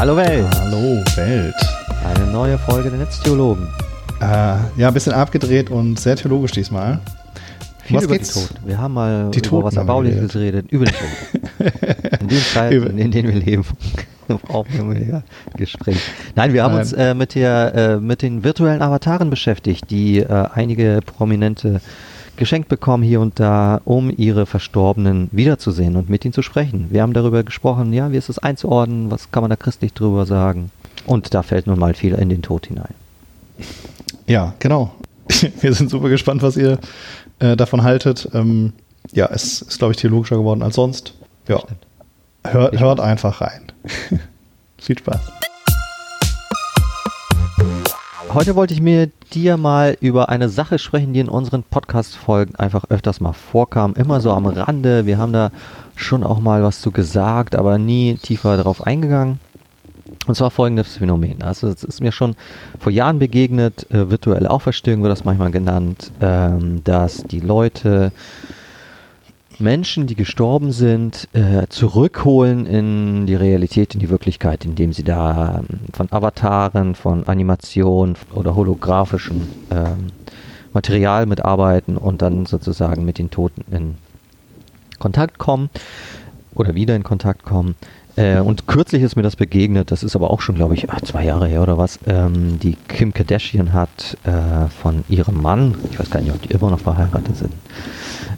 Hallo Welt. Hallo Welt. Eine neue Folge der Netztheologen. Äh, ja, ein bisschen abgedreht und sehr theologisch diesmal. Viel Was über geht's? die Toten. Wir haben mal Die über Toten was Erbauliches geredet. Über die Toten. In den Zeiten, in denen wir leben, brauchen wir Gespräch. Nein, wir haben Nein. uns äh, mit, der, äh, mit den virtuellen Avataren beschäftigt, die äh, einige Prominente geschenkt bekommen hier und da, um ihre Verstorbenen wiederzusehen und mit ihnen zu sprechen. Wir haben darüber gesprochen, ja, wie ist es einzuordnen, was kann man da christlich drüber sagen. Und da fällt nun mal viel in den Tod hinein. Ja, genau. Wir sind super gespannt, was ihr äh, davon haltet. Ähm, ja, es ist, glaube ich, theologischer geworden als sonst. Ja, hört, hört einfach rein. Viel Spaß. Heute wollte ich mir dir mal über eine Sache sprechen, die in unseren Podcast-Folgen einfach öfters mal vorkam. Immer so am Rande. Wir haben da schon auch mal was zu gesagt, aber nie tiefer darauf eingegangen. Und zwar folgendes Phänomen. Also es ist mir schon vor Jahren begegnet, äh, virtuelle Auferstehung wird das manchmal genannt, ähm, dass die Leute Menschen, die gestorben sind, äh, zurückholen in die Realität, in die Wirklichkeit, indem sie da ähm, von Avataren, von Animation oder holographischen ähm, Material mitarbeiten und dann sozusagen mit den Toten in Kontakt kommen oder wieder in Kontakt kommen. Äh, und kürzlich ist mir das begegnet, das ist aber auch schon, glaube ich, zwei Jahre her oder was. Ähm, die Kim Kardashian hat äh, von ihrem Mann, ich weiß gar nicht, ob die immer noch verheiratet sind,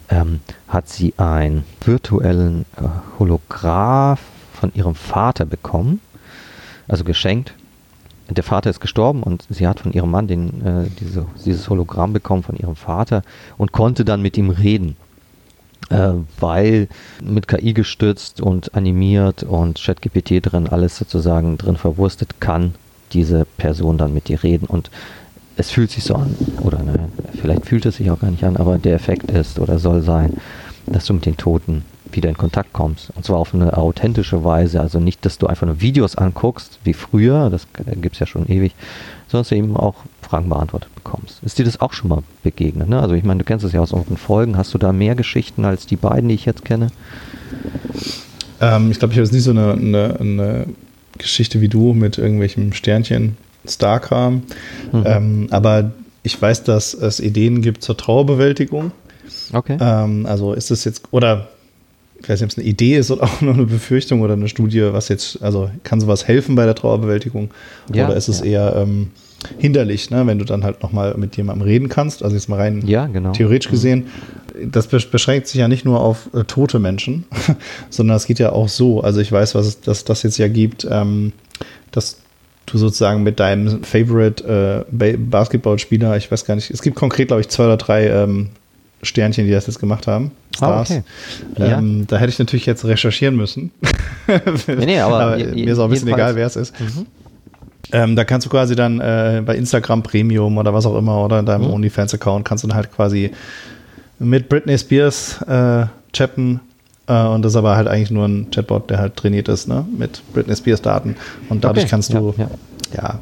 ähm, hat sie einen virtuellen äh, Holograph von ihrem Vater bekommen, also geschenkt. Der Vater ist gestorben und sie hat von ihrem Mann den, äh, diese, dieses Hologramm bekommen von ihrem Vater und konnte dann mit ihm reden äh, weil mit KI gestützt und animiert und ChatGPT drin alles sozusagen drin verwurstet kann diese Person dann mit dir reden. Und es fühlt sich so an. Oder ne, vielleicht fühlt es sich auch gar nicht an, aber der Effekt ist oder soll sein, dass du mit den Toten wieder in Kontakt kommst. Und zwar auf eine authentische Weise, also nicht, dass du einfach nur Videos anguckst wie früher, das gibt es ja schon ewig, dass du eben auch Fragen beantwortet bekommst. Ist dir das auch schon mal begegnet? Ne? Also ich meine, du kennst es ja aus unseren Folgen. Hast du da mehr Geschichten als die beiden, die ich jetzt kenne? Ähm, ich glaube, ich habe jetzt nicht so eine, eine, eine Geschichte wie du mit irgendwelchem Sternchen, Starkram. Mhm. Ähm, aber ich weiß, dass es Ideen gibt zur Trauerbewältigung. Okay. Ähm, also ist es jetzt, oder ich weiß nicht, ob es eine Idee ist oder auch nur eine Befürchtung oder eine Studie, was jetzt, also kann sowas helfen bei der Trauerbewältigung? Ja, oder ist es ja. eher ähm, hinderlich, ne, wenn du dann halt nochmal mit jemandem reden kannst? Also jetzt mal rein Ja, genau. theoretisch gesehen. Das besch- beschränkt sich ja nicht nur auf äh, tote Menschen, sondern es geht ja auch so. Also ich weiß, was es, dass das jetzt ja gibt, ähm, dass du sozusagen mit deinem Favorite äh, Ba- Basketballspieler, ich weiß gar nicht, es gibt konkret, glaube ich, zwei oder drei ähm, Sternchen, die das jetzt gemacht haben. Ah, okay. Ja. Ähm, da hätte ich natürlich jetzt recherchieren müssen. Nee, nee, aber je- mir ist auch ein bisschen egal, wer es ist. Mhm. Ähm, da kannst du quasi dann äh, bei Instagram Premium oder was auch immer oder in deinem Mhm. OnlyFans-Account kannst du dann halt quasi mit Britney Spears äh, chatten. Äh, und das ist aber halt eigentlich nur ein Chatbot, der halt trainiert ist, ne? Mit Britney Spears Daten. Und dadurch Okay, kannst du, ja, ja, ja.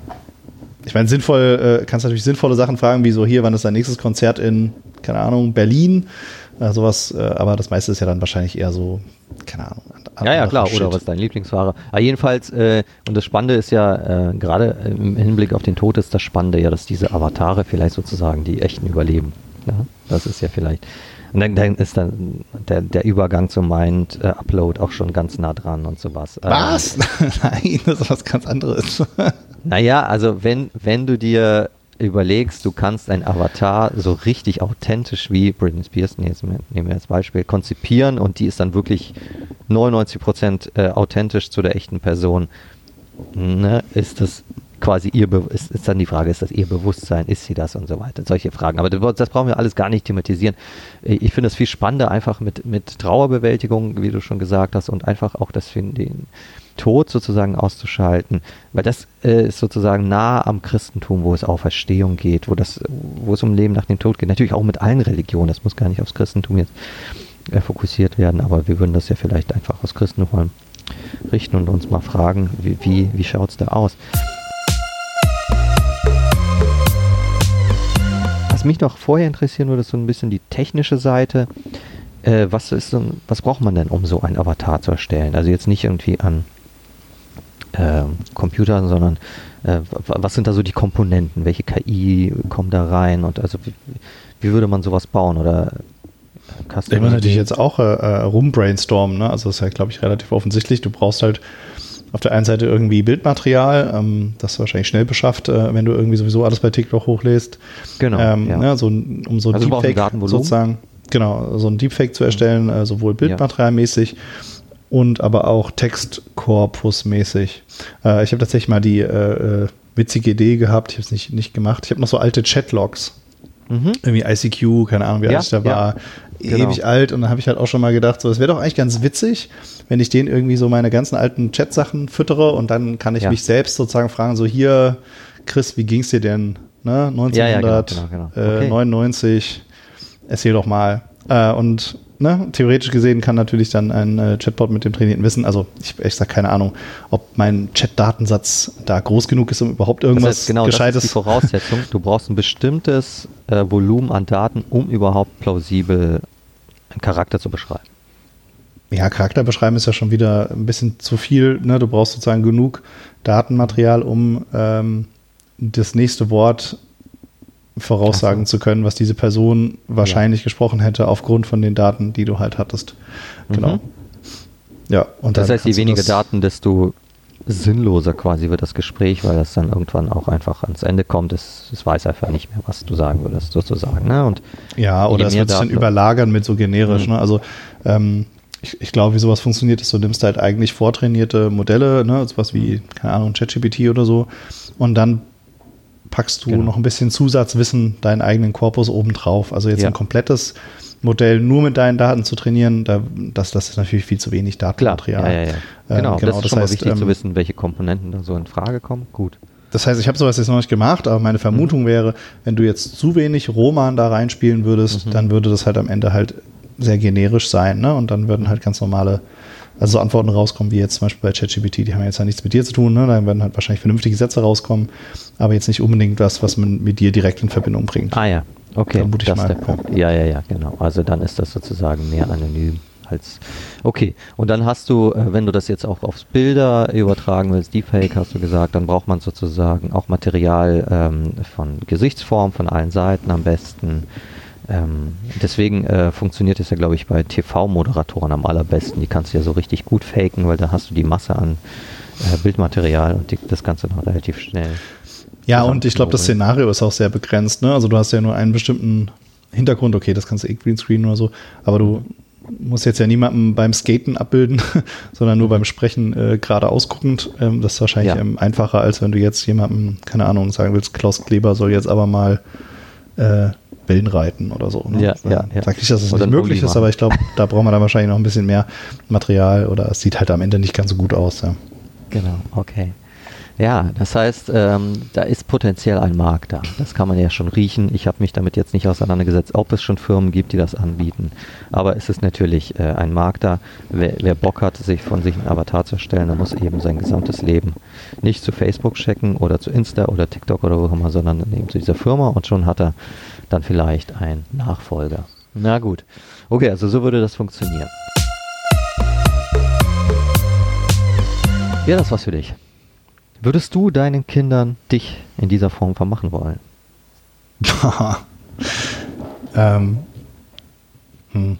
ich meine, sinnvoll, äh, kannst natürlich sinnvolle Sachen fragen, wie so hier, wann ist dein nächstes Konzert in, keine Ahnung, Berlin? Äh, sowas, äh, aber das meiste ist ja dann wahrscheinlich eher so, keine Ahnung. Ja, ja, klar. Oder was ist dein Lieblingsfahrer? Aber jedenfalls, äh, und das Spannende ist ja, äh, gerade im Hinblick auf den Tod ist das Spannende ja, dass diese Avatare vielleicht sozusagen die echten überleben. Ja? Das ist ja vielleicht. Und dann, dann ist dann der, der Übergang zum Mind-Upload auch schon ganz nah dran und sowas. Ähm, Was? Nein, das ist was ganz anderes. Naja, also wenn, wenn du dir überlegst, du kannst ein Avatar so richtig authentisch wie Britney Spears, jetzt nehmen wir als Beispiel, konzipieren und die ist dann wirklich 99% äh, authentisch zu der echten Person, ne, ist das quasi ihr, Be ist, ist dann die Frage, ist das ihr Bewusstsein, ist sie das und so weiter, solche Fragen. Aber das, brauchen wir alles gar nicht thematisieren. Äh, Ich finde es viel spannender, einfach mit, mit Trauerbewältigung, wie du schon gesagt hast, und einfach auch das den Tod sozusagen auszuschalten, weil das äh, ist sozusagen nah am Christentum, wo es Auferstehung geht, wo das, wo es um Leben nach dem Tod geht. Natürlich auch mit allen Religionen, das muss gar nicht aufs Christentum jetzt äh, fokussiert werden, aber wir würden das ja vielleicht einfach aus Christentum richten und uns mal fragen, wie, wie, wie schaut es da aus? Was mich noch vorher interessieren würde, ist so ein bisschen die technische Seite. Äh, was, ist was braucht man denn, um so ein Avatar zu erstellen? Also jetzt nicht irgendwie an äh, Computern, sondern äh, was sind da so die Komponenten? Welche KI kommt da rein? Und also wie, wie würde man sowas bauen? Oder Custom ich muss natürlich jetzt auch äh, äh rumbrainstormen, ne? Also das ist ja, glaube ich, relativ offensichtlich. Du brauchst halt auf der einen Seite irgendwie Bildmaterial, ähm, das wahrscheinlich schnell beschafft, äh, wenn du irgendwie sowieso alles bei TikTok hochlädst. Genau. Ähm, ja. ne, so, um so also Deepfake sozusagen, genau, so ein Deepfake zu erstellen, äh, sowohl bildmaterialmäßig ja. Und aber auch Textkorpusmäßig. Äh, ich habe tatsächlich mal die äh, äh, witzige Idee gehabt, ich habe es nicht, nicht gemacht. Ich habe noch so alte Chatlogs. Mhm. Irgendwie ICQ, keine Ahnung, wie ja, alt der war. Genau. Ewig alt. Und dann habe ich halt auch schon mal gedacht, so, es wäre doch eigentlich ganz witzig, wenn ich den irgendwie so meine ganzen alten Chat-Sachen füttere und dann kann ich ja. mich selbst sozusagen fragen, so hier, Chris, wie ging es dir denn? Ne? 1999, ja, genau, genau, genau. okay. äh, erzähl doch mal. Äh, und ne, theoretisch gesehen kann natürlich dann ein äh, Chatbot mit dem trainierten Wissen, also ich, ich sage keine Ahnung, ob mein Chat-Datensatz da groß genug ist, um überhaupt irgendwas das heißt, genau, Gescheites. Das ist die Voraussetzung. Du brauchst ein bestimmtes äh, Volumen an Daten, um überhaupt plausibel einen Charakter zu beschreiben. Ja, Charakter beschreiben ist ja schon wieder ein bisschen zu viel. Ne? Du brauchst sozusagen genug Datenmaterial, um ähm, das nächste Wort voraussagen zu können, was diese Person wahrscheinlich ja. gesprochen hätte, aufgrund von den Daten, die du halt hattest. Genau. Mhm. Ja, und das heißt, je weniger Daten, desto sinnloser quasi wird das Gespräch, weil das dann irgendwann auch einfach ans Ende kommt. Es, es weiß einfach nicht mehr, was du sagen würdest, sozusagen. Ne? Und ja, oder es wird sich dann überlagern mit so generisch. Mhm. Ne? Also ähm, ich, ich glaube, wie sowas funktioniert, ist, du nimmst halt eigentlich vortrainierte Modelle, ne, sowas wie, keine Ahnung, ChatGPT oder so, und dann packst du genau. noch ein bisschen Zusatzwissen, deinen eigenen Korpus obendrauf. Also jetzt ja. ein komplettes Modell nur mit deinen Daten zu trainieren, da, das, das ist natürlich viel zu wenig Datenmaterial. Klar. Ja, ja, ja. Genau, ähm, genau, das ist das schon heißt, mal wichtig ähm, zu wissen, welche Komponenten da so in Frage kommen. Gut. Das heißt, ich habe sowas jetzt noch nicht gemacht, aber meine Vermutung mhm. wäre, wenn du jetzt zu wenig Roman da reinspielen würdest, mhm. dann würde das halt am Ende halt sehr generisch sein, ne? Und dann würden halt ganz normale, also so Antworten rauskommen, wie jetzt zum Beispiel bei ChatGPT, die haben jetzt ja nichts mit dir zu tun, ne? Da werden halt wahrscheinlich vernünftige Sätze rauskommen, aber jetzt nicht unbedingt was, was man mit dir direkt in Verbindung bringt. Ah ja, okay. Vermute das ist der Punkt. Ja, ja, ja, genau. Also dann ist das sozusagen mehr anonym. Als, okay, und dann hast du, äh, wenn du das jetzt auch aufs Bilder übertragen willst, Deepfake hast du gesagt, dann braucht man sozusagen auch Material ähm, von Gesichtsform von allen Seiten am besten. Ähm, deswegen äh, funktioniert es ja, glaube ich, bei TV-Moderatoren am allerbesten. Die kannst du ja so richtig gut faken, weil da hast du die Masse an äh, Bildmaterial und die, das Ganze noch relativ schnell. Ja, und ich glaube, das Szenario ist auch sehr begrenzt. Ne? Also du hast ja nur einen bestimmten Hintergrund, okay, das kannst du eh Greenscreen oder so, aber du musst jetzt ja niemanden beim Skaten abbilden, sondern nur beim Sprechen äh, gerade ausguckend. Ähm, das ist wahrscheinlich ja. ähm, einfacher, als wenn du jetzt jemandem, keine Ahnung, sagen willst, Klaus Kleber soll jetzt aber mal äh, Wellen reiten oder so. Ne? Ja, ja, ja. Sag nicht, dass es das nicht möglich ist, aber ich glaube, da braucht man dann wahrscheinlich noch ein bisschen mehr Material oder es sieht halt am Ende nicht ganz so gut aus. Ja. Genau, okay. Ja, das heißt, ähm, da ist potenziell ein Markt da. Das kann man ja schon riechen. Ich habe mich damit jetzt nicht auseinandergesetzt, ob es schon Firmen gibt, die das anbieten. Aber es ist natürlich äh, ein Markt da. Wer, wer, Bock hat, sich von sich ein Avatar zu erstellen, der muss eben sein gesamtes Leben nicht zu Facebook checken oder zu Insta oder TikTok oder wo auch immer, sondern eben zu dieser Firma und schon hat er dann vielleicht ein Nachfolger. Na gut. Okay, also so würde das funktionieren. Wäre das was für dich? Würdest du deinen Kindern dich in dieser Form vermachen wollen? ähm, hm.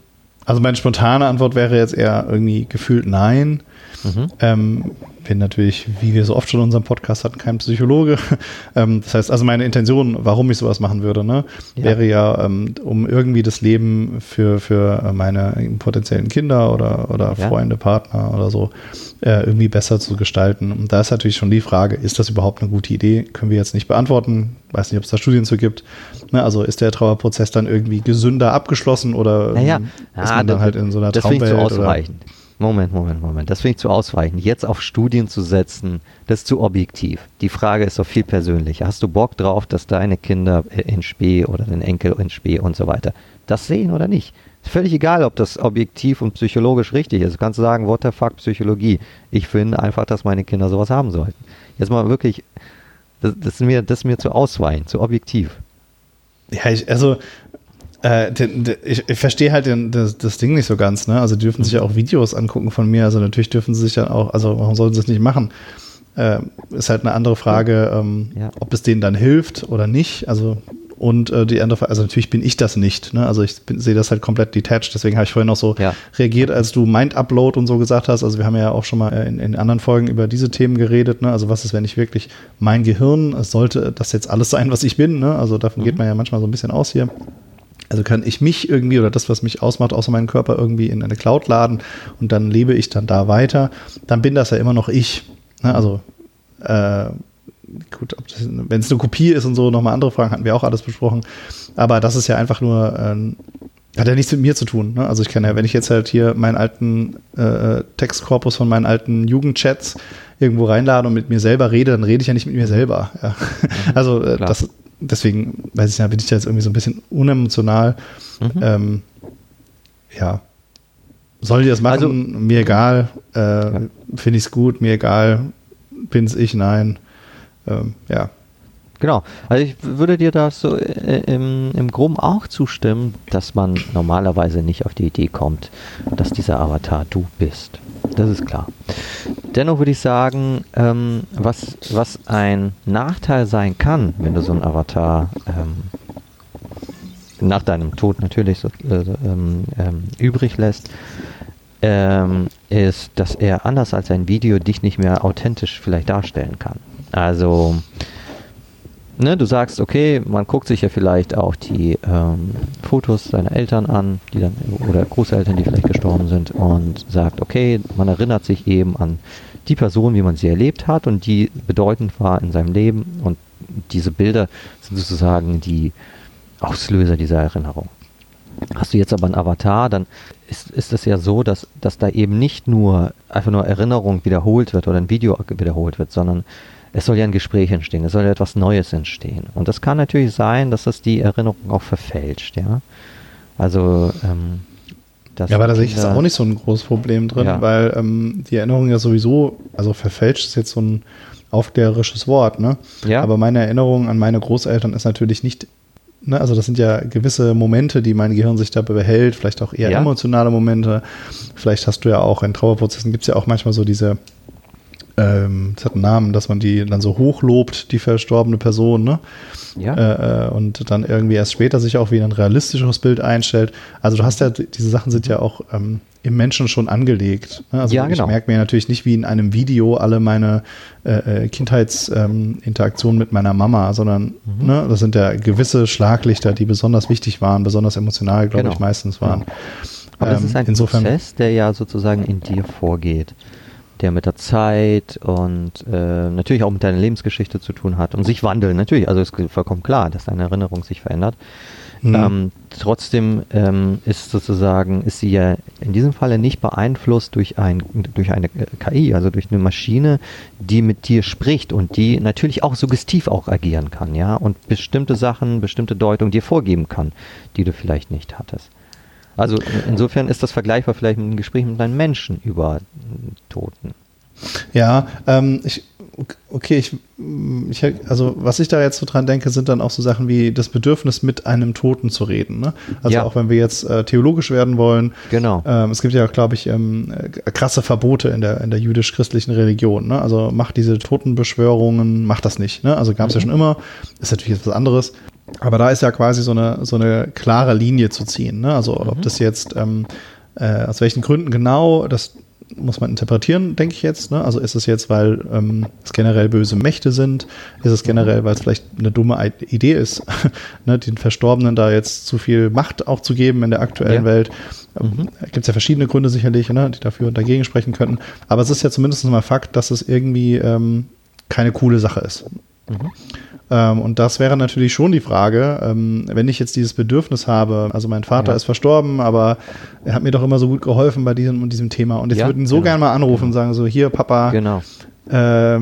Also meine spontane Antwort wäre jetzt eher irgendwie gefühlt nein. Mhm. Ähm, bin natürlich, wie wir so oft schon in unserem Podcast hatten, kein Psychologe. Ähm, das heißt, also meine Intention, warum ich sowas machen würde, ne, ja. wäre ja, ähm, um irgendwie das Leben für, für meine potenziellen Kinder oder, oder ja. Freunde, Partner oder so äh, irgendwie besser zu gestalten. Und da ist natürlich schon die Frage, ist das überhaupt eine gute Idee? Können wir jetzt nicht beantworten. Weiß nicht, ob es da Studien zu gibt. Ne, also ist der Trauerprozess dann irgendwie gesünder abgeschlossen oder naja. ist man ah, dann halt in so einer das Traumwelt? Das zu ausreichend. Oder? Moment, Moment, Moment. Das finde ich zu ausweichend. Jetzt auf Studien zu setzen, das ist zu objektiv. Die Frage ist doch viel persönlicher. Hast du Bock drauf, dass deine Kinder in Spee oder dein Enkel in Spee und so weiter das sehen oder nicht? Ist völlig egal, ob das objektiv und psychologisch richtig ist. Du kannst sagen, what the fuck, Psychologie. Ich finde einfach, dass meine Kinder sowas haben sollten. Jetzt mal wirklich, das, das, ist, mir, das ist mir zu ausweichend, zu objektiv. Ja, ich, also äh, den, den, ich, ich verstehe halt den, das, das, Ding nicht so ganz, ne? Also die dürfen sich ja auch Videos angucken von mir, also natürlich dürfen sie sich dann auch, also warum sollten sie es nicht machen? äh, ist halt eine andere Frage, ähm, ja. ob es denen dann hilft oder nicht. Also und äh, die andere Frage, also natürlich bin ich das nicht. Ne? Also ich sehe das halt komplett detached. Deswegen habe ich vorhin noch so ja. reagiert, als du Mind-Upload und so gesagt hast. Also wir haben ja auch schon mal in, in anderen Folgen über diese Themen geredet. Ne? Also was ist, wenn ich wirklich mein Gehirn, es sollte das jetzt alles sein, was ich bin. Ne? Also davon mhm. geht man ja manchmal so ein bisschen aus hier. Also kann ich mich irgendwie oder das, was mich ausmacht, außer meinen Körper irgendwie in eine Cloud laden und dann lebe ich dann da weiter, dann bin das ja immer noch ich. Ne? Also äh, gut, wenn es eine Kopie ist und so, nochmal andere Fragen, hatten wir auch alles besprochen. Aber das ist ja einfach nur, äh, hat ja nichts mit mir zu tun. Ne? Also ich kann ja, wenn ich jetzt halt hier meinen alten äh, Textkorpus von meinen alten Jugendchats irgendwo reinlade und mit mir selber rede, dann rede ich ja nicht mit mir selber. Ja. Mhm, also äh, das, deswegen, weiß ich ja, bin ich da jetzt irgendwie so ein bisschen unemotional. Mhm. Ähm, ja. Soll die das machen? Also, mir egal. Äh, ja. Finde ich es gut, mir egal. Bin's ich? Nein ähm, ja. Genau. Also ich würde dir da so äh, im, im Groben auch zustimmen, dass man normalerweise nicht auf die Idee kommt, dass dieser Avatar du bist. Das ist klar. Dennoch würde ich sagen, ähm, was, was ein Nachteil sein kann, wenn du so einen Avatar ähm, nach deinem Tod natürlich so, äh, ähm, ähm, übrig lässt, ähm, ist, dass er anders als ein Video dich nicht mehr authentisch vielleicht darstellen kann. Also, ne, du sagst, okay, man guckt sich ja vielleicht auch die ähm, Fotos seiner Eltern an, die dann, oder Großeltern, die vielleicht gestorben sind, und sagt, okay, man erinnert sich eben an die Person, wie man sie erlebt hat und die bedeutend war in seinem Leben. Und diese Bilder sind sozusagen die Auslöser dieser Erinnerung. Hast du jetzt aber einen Avatar, dann ist, ist es ja so, dass, dass da eben nicht nur einfach nur Erinnerung wiederholt wird oder ein Video wiederholt wird, sondern es soll ja ein Gespräch entstehen, es soll ja etwas Neues entstehen. Und das kann natürlich sein, dass das die Erinnerung auch verfälscht, ja. Also, ähm, ja, aber da sehe ich jetzt auch nicht so ein großes Problem drin, ja. weil ähm, die Erinnerung ja sowieso, also verfälscht ist jetzt so ein aufklärerisches Wort, ne? Ja. Aber meine Erinnerung an meine Großeltern ist natürlich nicht, ne, also das sind ja gewisse Momente, die mein Gehirn sich dabei behält, vielleicht auch eher ja. emotionale Momente. Vielleicht hast du ja auch in Trauerprozessen gibt es ja auch manchmal so diese ähm, das hat einen Namen, dass man die dann so hochlobt, die verstorbene Person, ne? Ja. Äh, äh, und dann irgendwie erst später sich auch wieder ein realistischeres Bild einstellt. Also du hast ja, diese Sachen sind ja auch ähm, im Menschen schon angelegt. Ne? Also ja, ich genau. merke mir natürlich nicht wie in einem Video alle meine äh, äh Kindheitsinteraktionen ähm, mit meiner Mama, sondern mhm. ne, das sind ja gewisse Schlaglichter, die besonders wichtig waren, besonders emotional, glaube genau. ich, meistens waren. Genau. Aber ähm, das ist ein insofern, Prozess, der ja sozusagen in dir vorgeht der mit der Zeit und äh, natürlich auch mit deiner Lebensgeschichte zu tun hat und sich wandeln. Natürlich, also ist vollkommen klar, dass deine Erinnerung sich verändert. Mhm. Ähm, trotzdem ähm, ist sozusagen, ist sie ja in diesem Falle nicht beeinflusst durch, ein, durch eine KI, also durch eine Maschine, die mit dir spricht und die natürlich auch suggestiv auch agieren kann, ja, und bestimmte Sachen, bestimmte Deutungen dir vorgeben kann, die du vielleicht nicht hattest. Also insofern ist das vergleichbar vielleicht mit einem Gespräch mit einem Menschen über Toten. Ja, ähm, ich, okay, ich, ich, also was ich da jetzt so dran denke, sind dann auch so Sachen wie das Bedürfnis, mit einem Toten zu reden. Ne? Also ja. auch wenn wir jetzt äh, theologisch werden wollen. Genau. Ähm, es gibt ja, glaube ich, ähm, äh, krasse Verbote in der, in der jüdisch-christlichen Religion. Ne? Also macht diese Totenbeschwörungen, macht das nicht. Ne? Also gab es mhm. ja schon immer. Ist natürlich etwas anderes. Aber da ist ja quasi so eine, so eine klare Linie zu ziehen. Ne? Also, mhm. ob das jetzt, ähm, äh, aus welchen Gründen genau, das muss man interpretieren, denke ich jetzt. Ne? Also, ist es jetzt, weil ähm, es generell böse Mächte sind? Ist es generell, weil es vielleicht eine dumme Idee ist, ne? den Verstorbenen da jetzt zu viel Macht auch zu geben in der aktuellen ja. Welt? Ähm, mhm. Gibt es ja verschiedene Gründe sicherlich, ne? die dafür und dagegen sprechen könnten. Aber es ist ja zumindest mal Fakt, dass es irgendwie ähm, keine coole Sache ist. Mhm. Ähm, und das wäre natürlich schon die Frage, ähm, wenn ich jetzt dieses Bedürfnis habe, also mein Vater ja. ist verstorben, aber er hat mir doch immer so gut geholfen bei diesem und diesem Thema. Und jetzt ja, würde ihn so genau. gerne mal anrufen und sagen: so, hier, Papa, genau. äh,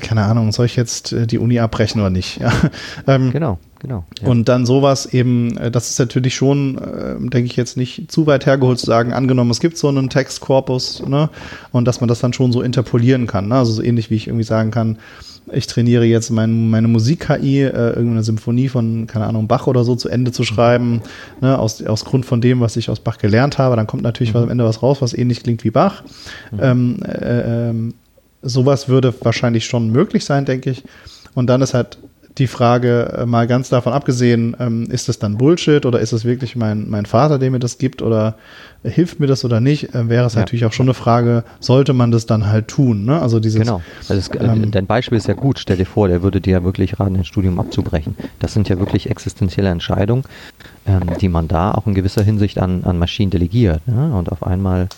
keine Ahnung, soll ich jetzt äh, die Uni abbrechen oder nicht? Ja. ähm, genau, genau. Ja. Und dann sowas eben, äh, das ist natürlich schon, äh, denke ich jetzt nicht zu weit hergeholt zu sagen, angenommen, es gibt so einen Textkorpus, ne, und dass man das dann schon so interpolieren kann, ne? also so ähnlich wie ich irgendwie sagen kann, ich trainiere jetzt mein, meine Musik-KI, äh, irgendeine Symphonie von, keine Ahnung, Bach oder so zu Ende zu schreiben, ne, aus, aus Grund von dem, was ich aus Bach gelernt habe. Dann kommt natürlich mhm. am Ende was raus, was ähnlich klingt wie Bach. Mhm. Ähm, äh, ähm, sowas würde wahrscheinlich schon möglich sein, denke ich. Und dann ist halt die Frage, äh, mal ganz davon abgesehen, ähm, ist das dann Bullshit oder ist es wirklich mein, mein Vater, der mir das gibt oder hilft mir das oder nicht, äh, wäre es ja. natürlich auch schon eine Frage, sollte man das dann halt tun? Ne? Also dieses, genau. Also es, äh, ähm, dein Beispiel ist ja gut. Stell dir vor, der würde dir ja wirklich raten, ein Studium abzubrechen. Das sind ja wirklich existenzielle Entscheidungen, ähm, die man da auch in gewisser Hinsicht an, an Maschinen delegiert. Ne? Und auf einmal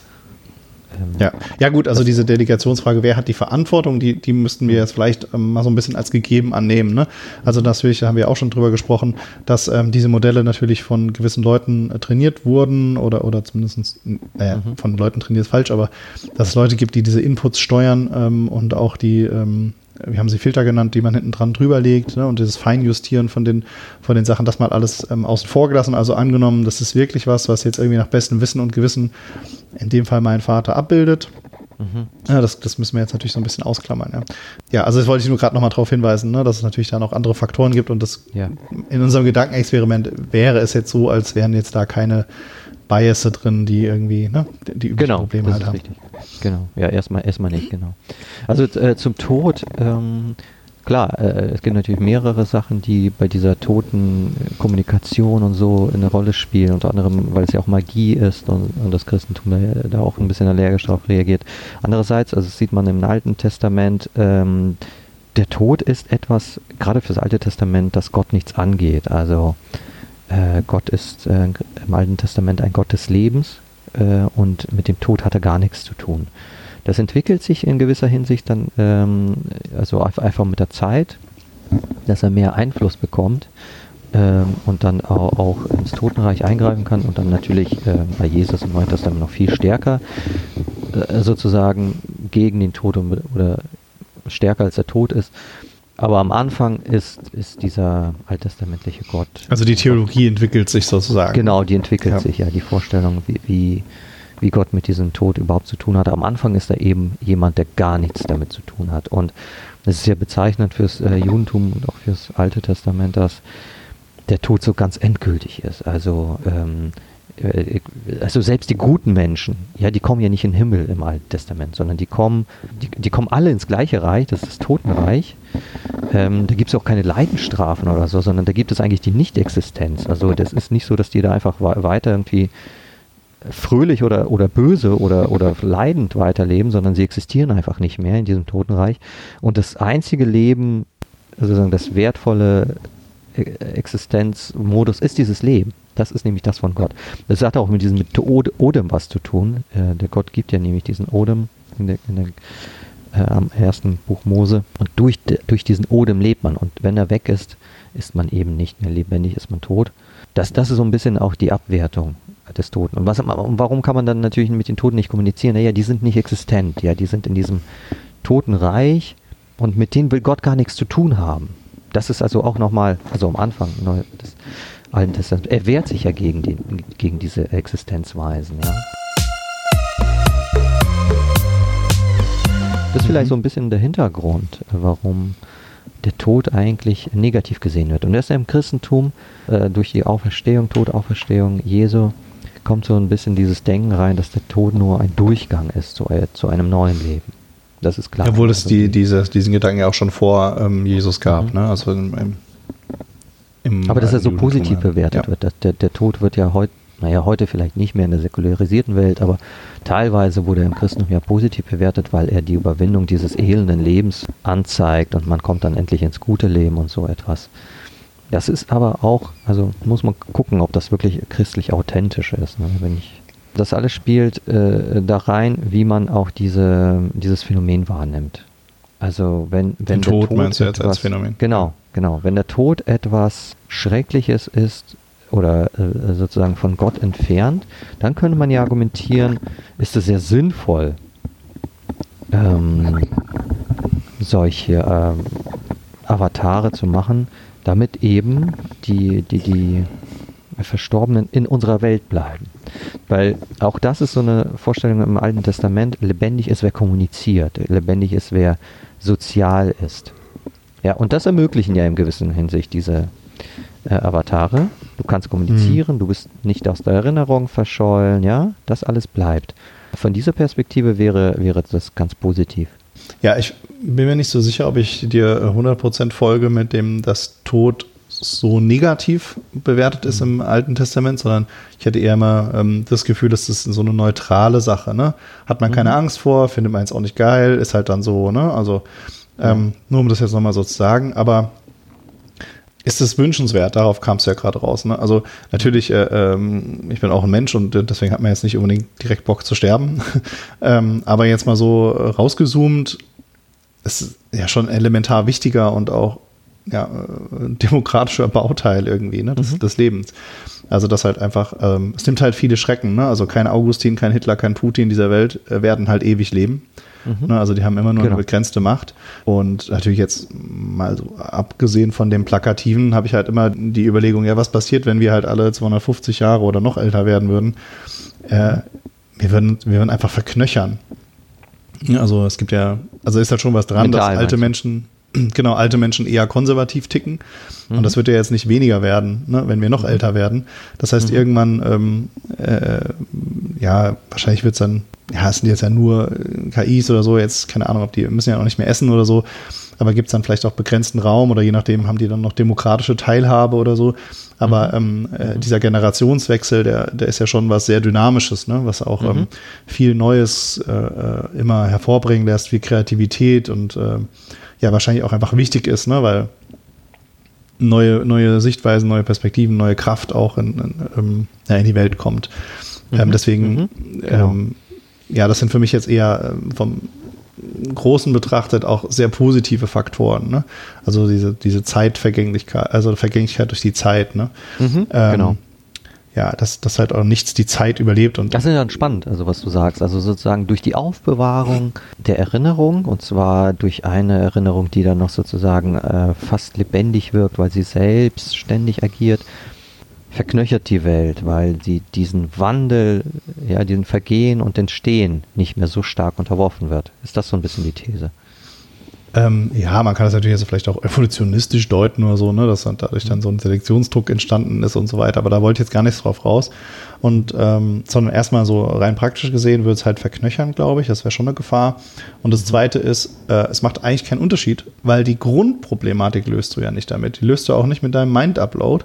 ja. ja, gut, also diese Delegationsfrage, wer hat die Verantwortung, die, die müssten wir jetzt vielleicht ähm, mal so ein bisschen als gegeben annehmen. Ne? Also natürlich haben wir auch schon drüber gesprochen, dass ähm, diese Modelle natürlich von gewissen Leuten äh, trainiert wurden oder, oder zumindest äh, mhm. von Leuten trainiert ist falsch, aber dass es Leute gibt, die diese Inputs steuern ähm, und auch die ähm, wir haben sie Filter genannt, die man hinten dran drüber legt ne, und dieses Feinjustieren von den, von den Sachen, das mal alles ähm, außen vor gelassen. Also angenommen, das ist wirklich was, was jetzt irgendwie nach bestem Wissen und Gewissen in dem Fall mein Vater abbildet. Mhm. Ja, das, das müssen wir jetzt natürlich so ein bisschen ausklammern. Ja, ja also das wollte ich nur gerade nochmal darauf hinweisen, ne, dass es natürlich da noch andere Faktoren gibt und das ja. in unserem Gedankenexperiment wäre es jetzt so, als wären jetzt da keine Bias drin, die irgendwie ne, die üblichen genau, Probleme halt haben. Richtig. Genau, ja, erstmal erstmal nicht, genau. Also äh, zum Tod, ähm, klar, äh, es gibt natürlich mehrere Sachen, die bei dieser toten Kommunikation und so eine Rolle spielen, unter anderem, weil es ja auch Magie ist und, und das Christentum da, da, auch ein bisschen allergisch darauf reagiert. Andererseits, also das sieht man im Alten Testament, ähm, der Tod ist etwas, gerade fürs Alte Testament, das Gott nichts angeht. Also äh, Gott ist äh, im Alten Testament ein Gott des Lebens äh, und mit dem Tod hat er gar nichts zu tun. Das entwickelt sich in gewisser Hinsicht dann ähm, also einfach mit der Zeit, dass er mehr Einfluss bekommt ähm, und dann auch, auch, ins Totenreich eingreifen kann und dann natürlich äh, bei Jesus im Neuen Testament noch viel stärker äh, sozusagen gegen den Tod oder stärker als der Tod ist aber am Anfang ist, ist dieser alttestamentliche Gott. Also die Theologie entwickelt sich sozusagen. Genau, die entwickelt ja. sich, ja, die Vorstellung, wie, wie, wie Gott mit diesem Tod überhaupt zu tun hat. Am Anfang ist er eben jemand, der gar nichts damit zu tun hat. Und es ist ja bezeichnend fürs äh, Judentum und auch fürs Alte Testament, dass der Tod so ganz endgültig ist. Also ähm, äh, also selbst die guten Menschen, ja, die kommen ja nicht in den Himmel im Alten Testament, sondern die kommen, die, die kommen alle ins gleiche Reich, das ist das Totenreich. Ähm, da gibt es auch keine Leidenstrafen oder so, sondern da gibt es eigentlich die Nichtexistenz. Also das ist nicht so, dass die da einfach weiter irgendwie fröhlich oder, oder böse oder, oder leidend weiterleben, sondern sie existieren einfach nicht mehr in diesem Totenreich. Und das einzige Leben, sozusagen das wertvolle äh, Existenzmodus ist dieses Leben. Das ist nämlich das von Gott. Das hat auch mit diesem mit Odem was zu tun. Äh, der Gott gibt ja nämlich diesen Odem in der, in der, äh, am ersten Buch Mose. Und durch, durch diesen Odem lebt man. Und wenn er weg ist, ist man eben nicht mehr lebendig, ist man tot. Das, das ist so ein bisschen auch die Abwertung des Toten. Und, was, und warum kann man dann natürlich mit den Toten nicht kommunizieren? Naja, die sind nicht existent. Ja, die sind in diesem Totenreich und mit denen will Gott gar nichts zu tun haben. Das ist also auch nochmal, also am Anfang, das, Alten Testament. Er wehrt sich ja gegen, den, gegen diese Existenzweisen. Ja. Das ist vielleicht mhm. so ein bisschen der Hintergrund, warum der Tod eigentlich negativ gesehen wird. Und erst im Christentum, äh, durch die Auferstehung, Todauferstehung Jesu, kommt so ein bisschen dieses Denken rein, dass der Tod nur ein Durchgang ist zu, äh, zu einem neuen Leben. Das ist klar. Obwohl es also die, diese, diesen Gedanken ja auch schon vor ähm, Jesus gab. Mhm. Ne? Also im, im aber dass er so positiv bewertet ja. wird. Der, der Tod wird ja heute, naja, heute vielleicht nicht mehr in der säkularisierten Welt, aber teilweise wurde er im Christentum ja positiv bewertet, weil er die Überwindung dieses elenden Lebens anzeigt und man kommt dann endlich ins gute Leben und so etwas. Das ist aber auch, also muss man gucken, ob das wirklich christlich authentisch ist. Ne? Wenn ich, das alles spielt äh, da rein, wie man auch diese, dieses Phänomen wahrnimmt. Also wenn, wenn Den der Tod, Tod meinst du jetzt als Phänomen? Genau, genau. Wenn der Tod etwas Schreckliches ist oder äh, sozusagen von Gott entfernt, dann könnte man ja argumentieren, ist es sehr sinnvoll, ähm, solche ähm, Avatare zu machen, damit eben die, die, die Verstorbenen in unserer Welt bleiben. Weil auch das ist so eine Vorstellung im Alten Testament, lebendig ist, wer kommuniziert, lebendig ist, wer sozial ist. Ja, und das ermöglichen ja in gewissen Hinsicht diese äh, Avatare. Du kannst kommunizieren, mhm. du bist nicht aus der Erinnerung verschollen, ja, das alles bleibt. Von dieser Perspektive wäre, wäre das ganz positiv. Ja, ich bin mir nicht so sicher, ob ich dir 100% folge mit dem, dass Tod so negativ bewertet ist im Alten Testament, sondern ich hätte eher immer ähm, das Gefühl, dass das so eine neutrale Sache, ne? Hat man keine mhm. Angst vor, findet man es auch nicht geil, ist halt dann so, ne? Also ähm, nur um das jetzt nochmal so zu sagen, aber ist es wünschenswert? Darauf kam es ja gerade raus. Ne? Also natürlich, äh, ähm, ich bin auch ein Mensch und deswegen hat man jetzt nicht unbedingt direkt Bock zu sterben. ähm, aber jetzt mal so rausgezoomt, ist ja schon elementar wichtiger und auch ja, äh, demokratischer Bauteil irgendwie ne, des, mhm. des Lebens. Also das halt einfach, ähm, es nimmt halt viele Schrecken. Ne? Also kein Augustin, kein Hitler, kein Putin dieser Welt äh, werden halt ewig leben. Mhm. Ne? Also die haben immer nur genau. eine begrenzte Macht. Und natürlich jetzt mal so abgesehen von dem Plakativen habe ich halt immer die Überlegung, ja, was passiert, wenn wir halt alle 250 Jahre oder noch älter werden würden? Äh, wir würden, wir würden einfach verknöchern. Also es gibt ja, also ist halt schon was dran, Mental, dass alte Menschen, genau, alte Menschen eher konservativ ticken. Mhm. Und das wird ja jetzt nicht weniger werden, ne, wenn wir noch mhm. älter werden. Das heißt, mhm. irgendwann, ähm, äh, ja, wahrscheinlich wird es dann, ja, es sind jetzt ja nur äh, KIs oder so, jetzt keine Ahnung, ob die müssen ja auch nicht mehr essen oder so. Aber gibt es dann vielleicht auch begrenzten Raum oder je nachdem haben die dann noch demokratische Teilhabe oder so. Aber mhm. ähm, äh, mhm. dieser Generationswechsel, der, der ist ja schon was sehr Dynamisches, ne? was auch mhm. ähm, viel Neues äh, äh immer hervorbringen lässt, wie Kreativität und äh, ja wahrscheinlich auch einfach wichtig ist, ne? weil neue, neue Sichtweisen, neue Perspektiven, neue Kraft auch in, in, ähm, ja, in die Welt kommt. Ähm, mhm. deswegen, mhm. Genau. Ähm, ja, das sind für mich jetzt eher ähm, vom Großen betrachtet auch sehr positive Faktoren. Ne? Also diese, diese Zeitvergänglichkeit, also Vergänglichkeit durch die Zeit. Ne? Mhm, ähm, genau ja, dass, dass halt auch nichts die Zeit überlebt. Und das ist ja dann spannend, also was du sagst. Also sozusagen durch die Aufbewahrung der Erinnerung, und zwar durch eine Erinnerung, die dann noch sozusagen äh, fast lebendig wirkt, weil sie selbst ständig agiert, verknöchert die Welt, weil sie diesen Wandel, ja, diesen Vergehen und Entstehen nicht mehr so stark unterworfen wird. Ist das so ein bisschen die These? Ähm, ja, man kann das natürlich jetzt vielleicht auch evolutionistisch deuten oder so, ne, dass dann dadurch dann so ein Selektionsdruck entstanden ist und so weiter. Aber da wollte ich jetzt gar nichts drauf raus. Und ähm, sondern erstmal so rein praktisch gesehen würde es halt verknöchern, glaube ich. Das wäre schon eine Gefahr. Und das zweite ist, äh, es macht eigentlich keinen Unterschied, weil die Grundproblematik löst du ja nicht damit. Die löst du auch nicht mit deinem Mind-Upload,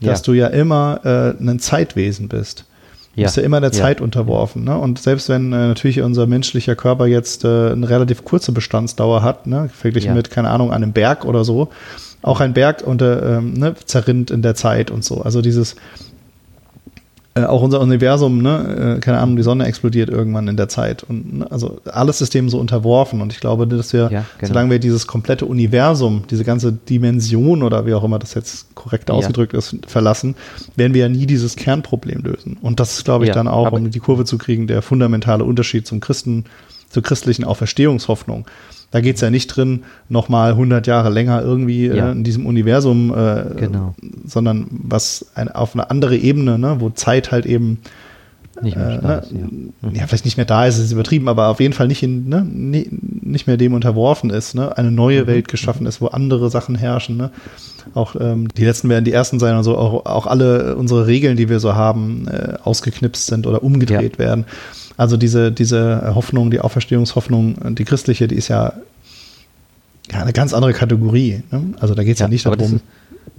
dass ja. du ja immer äh, ein Zeitwesen bist. Du ja. bist ja immer der Zeit unterworfen. Ne? Und selbst wenn äh, natürlich unser menschlicher Körper jetzt äh, eine relativ kurze Bestandsdauer hat, ne? verglichen ja. mit, keine Ahnung, einem Berg oder so, auch ein Berg unter, ähm, ne, zerrinnt in der Zeit und so. Also dieses, äh, auch unser Universum, ne, äh, keine Ahnung, die Sonne explodiert irgendwann in der Zeit. Und ne, also alles ist dem so unterworfen. Und ich glaube, dass wir, ja, genau. solange wir dieses komplette Universum, diese ganze Dimension oder wie auch immer das jetzt korrekt ja. ausgedrückt ist, verlassen, werden wir ja nie dieses Kernproblem lösen. Und das ist, glaube ich, ja, dann auch, um die Kurve zu kriegen, der fundamentale Unterschied zum Christen, zur christlichen Auferstehungshoffnung. Da geht es ja nicht drin, nochmal 100 Jahre länger irgendwie äh, ja. äh, in diesem Universum, äh, genau. sondern was ein, auf eine andere Ebene, ne, wo Zeit halt eben nicht mehr, äh, ne, ist, ja. Mhm. ja. vielleicht nicht mehr da ist, ist übertrieben, aber auf jeden Fall nicht, in, ne, nicht mehr dem unterworfen ist, ne, eine neue mhm. Welt geschaffen ist, wo andere Sachen herrschen. Ne. Auch ähm, die letzten werden die ersten sein, also auch, auch alle unsere Regeln, die wir so haben, äh, ausgeknipst sind oder umgedreht ja. werden. Also diese, diese Hoffnung, die Auferstehungshoffnung, die christliche, die ist ja, ja eine ganz andere Kategorie. Ne? Also da geht es ja, ja, nicht darum. Das,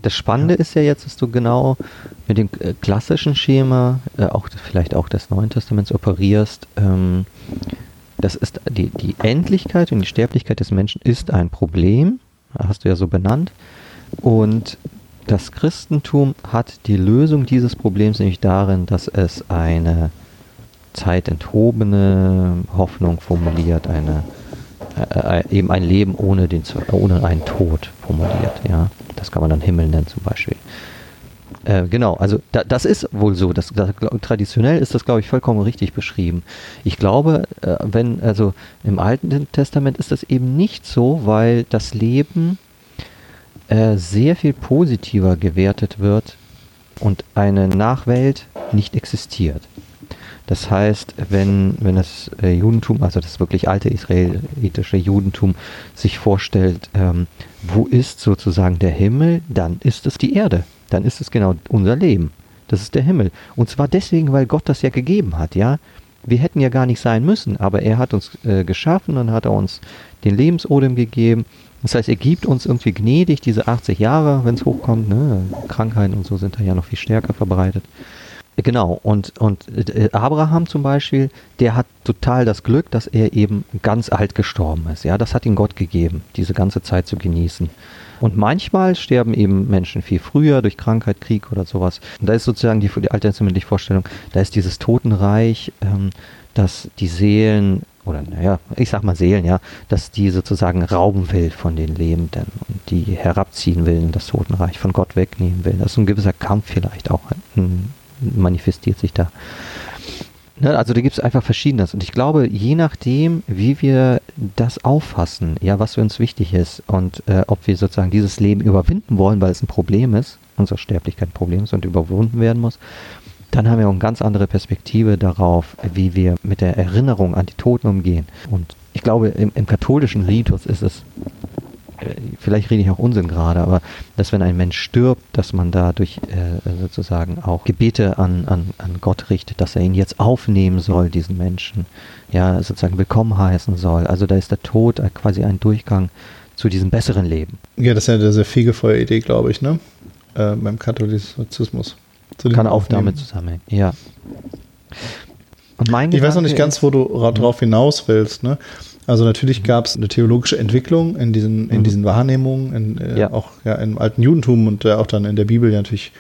das Spannende ja. ist ja jetzt, dass du genau mit dem äh, klassischen Schema, äh, auch vielleicht auch des Neuen Testaments operierst. Ähm, das ist die, die Endlichkeit und die Sterblichkeit des Menschen ist ein Problem, hast du ja so benannt. Und das Christentum hat die Lösung dieses Problems nämlich darin, dass es eine zeitenthobene Hoffnung formuliert, eine äh, äh, eben ein Leben ohne, den, ohne einen Tod formuliert. Ja, das kann man dann Himmel nennen zum Beispiel. Äh, genau, also da, das ist wohl so. Das, das, traditionell ist das, glaube ich, vollkommen richtig beschrieben. Ich glaube, äh, wenn, also im Alten Testament ist das eben nicht so, weil das Leben äh, sehr viel positiver gewertet wird und eine Nachwelt nicht existiert. Das heißt, wenn, wenn das äh, Judentum, also das wirklich alte israelitische Judentum, sich vorstellt, ähm, wo ist sozusagen der Himmel, dann ist es die Erde. Dann ist es genau unser Leben. Das ist der Himmel. Und zwar deswegen, weil Gott das ja gegeben hat, ja. wir hätten ja gar nicht sein müssen, aber er hat uns äh, geschaffen und hat uns den Lebensodem gegeben. Das heißt, er gibt uns irgendwie gnädig diese 80 Jahre, wenn es hochkommt. Ne? Krankheiten und so sind da ja noch viel stärker verbreitet. Genau, und, und äh, Abraham zum Beispiel, der hat total das Glück, dass er eben ganz alt gestorben ist. Ja, das hat ihm Gott gegeben, diese ganze Zeit zu genießen. Und manchmal sterben eben Menschen viel früher durch Krankheit, Krieg oder sowas. Und da ist sozusagen die, die alttestamentliche Vorstellung, da ist dieses Totenreich, ähm, dass die Seelen, oder naja, ich sag mal Seelen, ja, dass die sozusagen rauben will von den Lebenden und die herabziehen will in das Totenreich, von Gott wegnehmen will. Das ist ein gewisser Kampf vielleicht auch, hm, manifestiert sich da. Ne, also da gibt es einfach Verschiedenes. Und ich glaube, je nachdem, wie wir das auffassen, ja, was für uns wichtig ist und äh, ob wir sozusagen dieses Leben überwinden wollen, weil es ein Problem ist, unsere Sterblichkeit ein Problem ist und überwunden werden muss, dann haben wir auch eine ganz andere Perspektive darauf, wie wir mit der Erinnerung an die Toten umgehen. Und ich glaube, im, im katholischen Ritus ist es vielleicht rede ich auch Unsinn gerade, aber dass wenn ein Mensch stirbt, dass man dadurch äh, sozusagen auch Gebete an, an, an Gott richtet, dass er ihn jetzt aufnehmen soll, diesen Menschen, ja, sozusagen willkommen heißen soll. Also da ist der Tod quasi ein Durchgang zu diesem besseren Leben. Ja, das ist ja eine sehr fegefeuer Idee, glaube ich, ne? Äh, beim Katholizismus. Kann auch damit zusammenhängen, ja. Ich weiß noch nicht ganz, wo du drauf hinaus willst, ne? Also natürlich gab es eine theologische Entwicklung in diesen, in mhm. diesen Wahrnehmungen, in, äh, ja. auch ja, im alten Judentum und äh, auch dann in der Bibel ja natürlich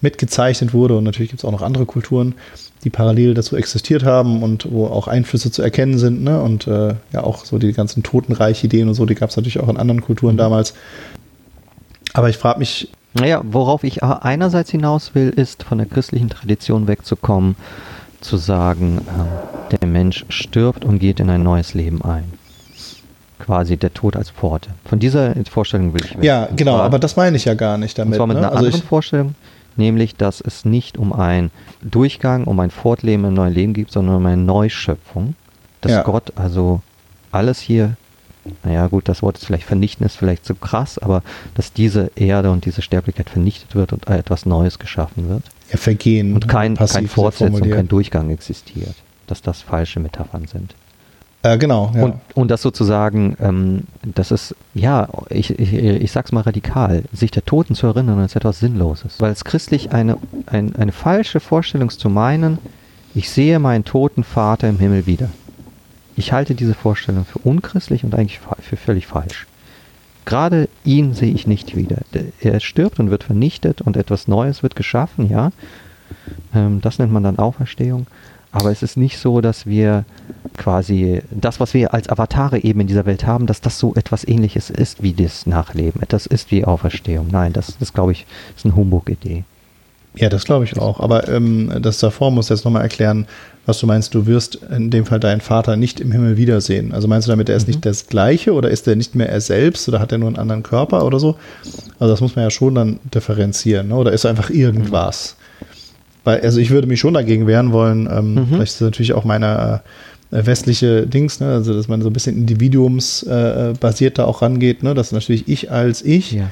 mitgezeichnet wurde. Und natürlich gibt es auch noch andere Kulturen, die parallel dazu existiert haben und wo auch Einflüsse zu erkennen sind. Ne? Und äh, ja auch so die ganzen Totenreich-Ideen und so, die gab es natürlich auch in anderen Kulturen mhm. damals. Aber ich frage mich. Naja, worauf ich einerseits hinaus will, ist von der christlichen Tradition wegzukommen zu sagen, äh, der Mensch stirbt und geht in ein neues Leben ein. Quasi der Tod als Pforte. Von dieser Vorstellung will ich weg. Ja, genau, zwar, aber das meine ich ja gar nicht damit. Und zwar mit ne? einer also anderen Vorstellung, nämlich, dass es nicht um einen Durchgang, um ein Fortleben im neuen Leben geht, sondern um eine Neuschöpfung. Dass ja. Gott also alles hier naja gut, das Wort ist vielleicht vernichten, ist vielleicht zu krass, aber dass diese Erde und diese Sterblichkeit vernichtet wird und etwas Neues geschaffen wird. Ja, vergehen. Und kein, kein Fortsetzung, kein Durchgang existiert. Dass das falsche Metaphern sind. Äh, genau, ja. Und, und das sozusagen, ähm, das ist, ja, ich, ich, ich sag's mal radikal, sich der Toten zu erinnern ist etwas Sinnloses. Weil es christlich eine, ein, eine falsche Vorstellung ist zu meinen, ich sehe meinen toten Vater im Himmel wieder. Ich halte diese Vorstellung für unchristlich und eigentlich für völlig falsch. Gerade ihn sehe ich nicht wieder. Er stirbt und wird vernichtet und etwas Neues wird geschaffen, ja. Ähm, das nennt man dann Auferstehung. Aber es ist nicht so, dass wir quasi das, was wir als Avatare eben in dieser Welt haben, dass das so etwas ähnliches ist wie das Nachleben. Das ist wie Auferstehung. Nein, das, das glaube ich, ist eine Humbug-Idee. Ja, das glaube ich auch. Aber ähm, das davor muss jetzt nochmal erklären, was du meinst. Du wirst in dem Fall deinen Vater nicht im Himmel wiedersehen. Also meinst du damit, er ist mhm. nicht das Gleiche oder ist er nicht mehr er selbst oder hat er nur einen anderen Körper oder so? Also das muss man ja schon dann differenzieren. Ne? Oder ist er einfach irgendwas? Mhm. Weil, also ich würde mich schon dagegen wehren wollen. Ähm, mhm. Vielleicht ist das natürlich auch meine äh, westliche Dings, ne? also dass man so ein bisschen individuumsbasiert äh, da auch rangeht, ne? dass natürlich ich als ich ja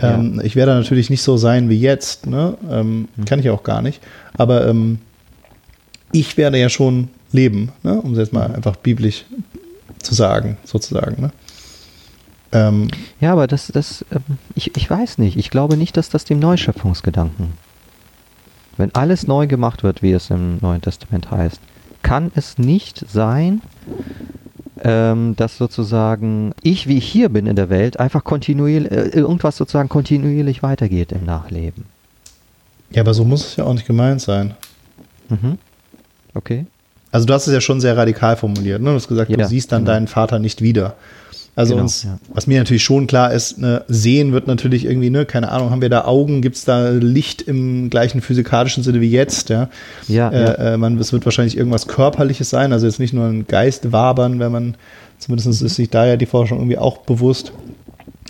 ähm, ja. Ich werde natürlich nicht so sein wie jetzt, ne? Ähm, mhm. Kann ich auch gar nicht. Aber ähm, ich werde ja schon leben, ne? um es jetzt mal mhm. einfach biblisch zu sagen, sozusagen. Ne? Ähm, ja, aber das, das, ähm, ich, ich weiß nicht. Ich glaube nicht, dass das dem Neuschöpfungsgedanken. Wenn alles neu gemacht wird, wie es im Neuen Testament heißt, kann es nicht sein, ähm, dass sozusagen ich, wie ich hier bin in der Welt, einfach kontinuierlich, äh, irgendwas sozusagen kontinuierlich weitergeht im Nachleben. Ja, aber so muss es ja auch nicht gemeint sein. Mhm. Okay. Also du hast es ja schon sehr radikal formuliert. Ne? Du hast gesagt, ja, du siehst dann genau. deinen Vater nicht wieder. Also genau, uns, ja. was mir natürlich schon klar ist, ne, sehen wird natürlich irgendwie, ne, keine Ahnung, haben wir da Augen, gibt es da Licht im gleichen physikalischen Sinne wie jetzt, ja. Ja, äh, ja. Äh, man, es wird wahrscheinlich irgendwas Körperliches sein, also jetzt nicht nur ein Geist wabern, wenn man, zumindest ist sich da ja die Forschung irgendwie auch bewusst.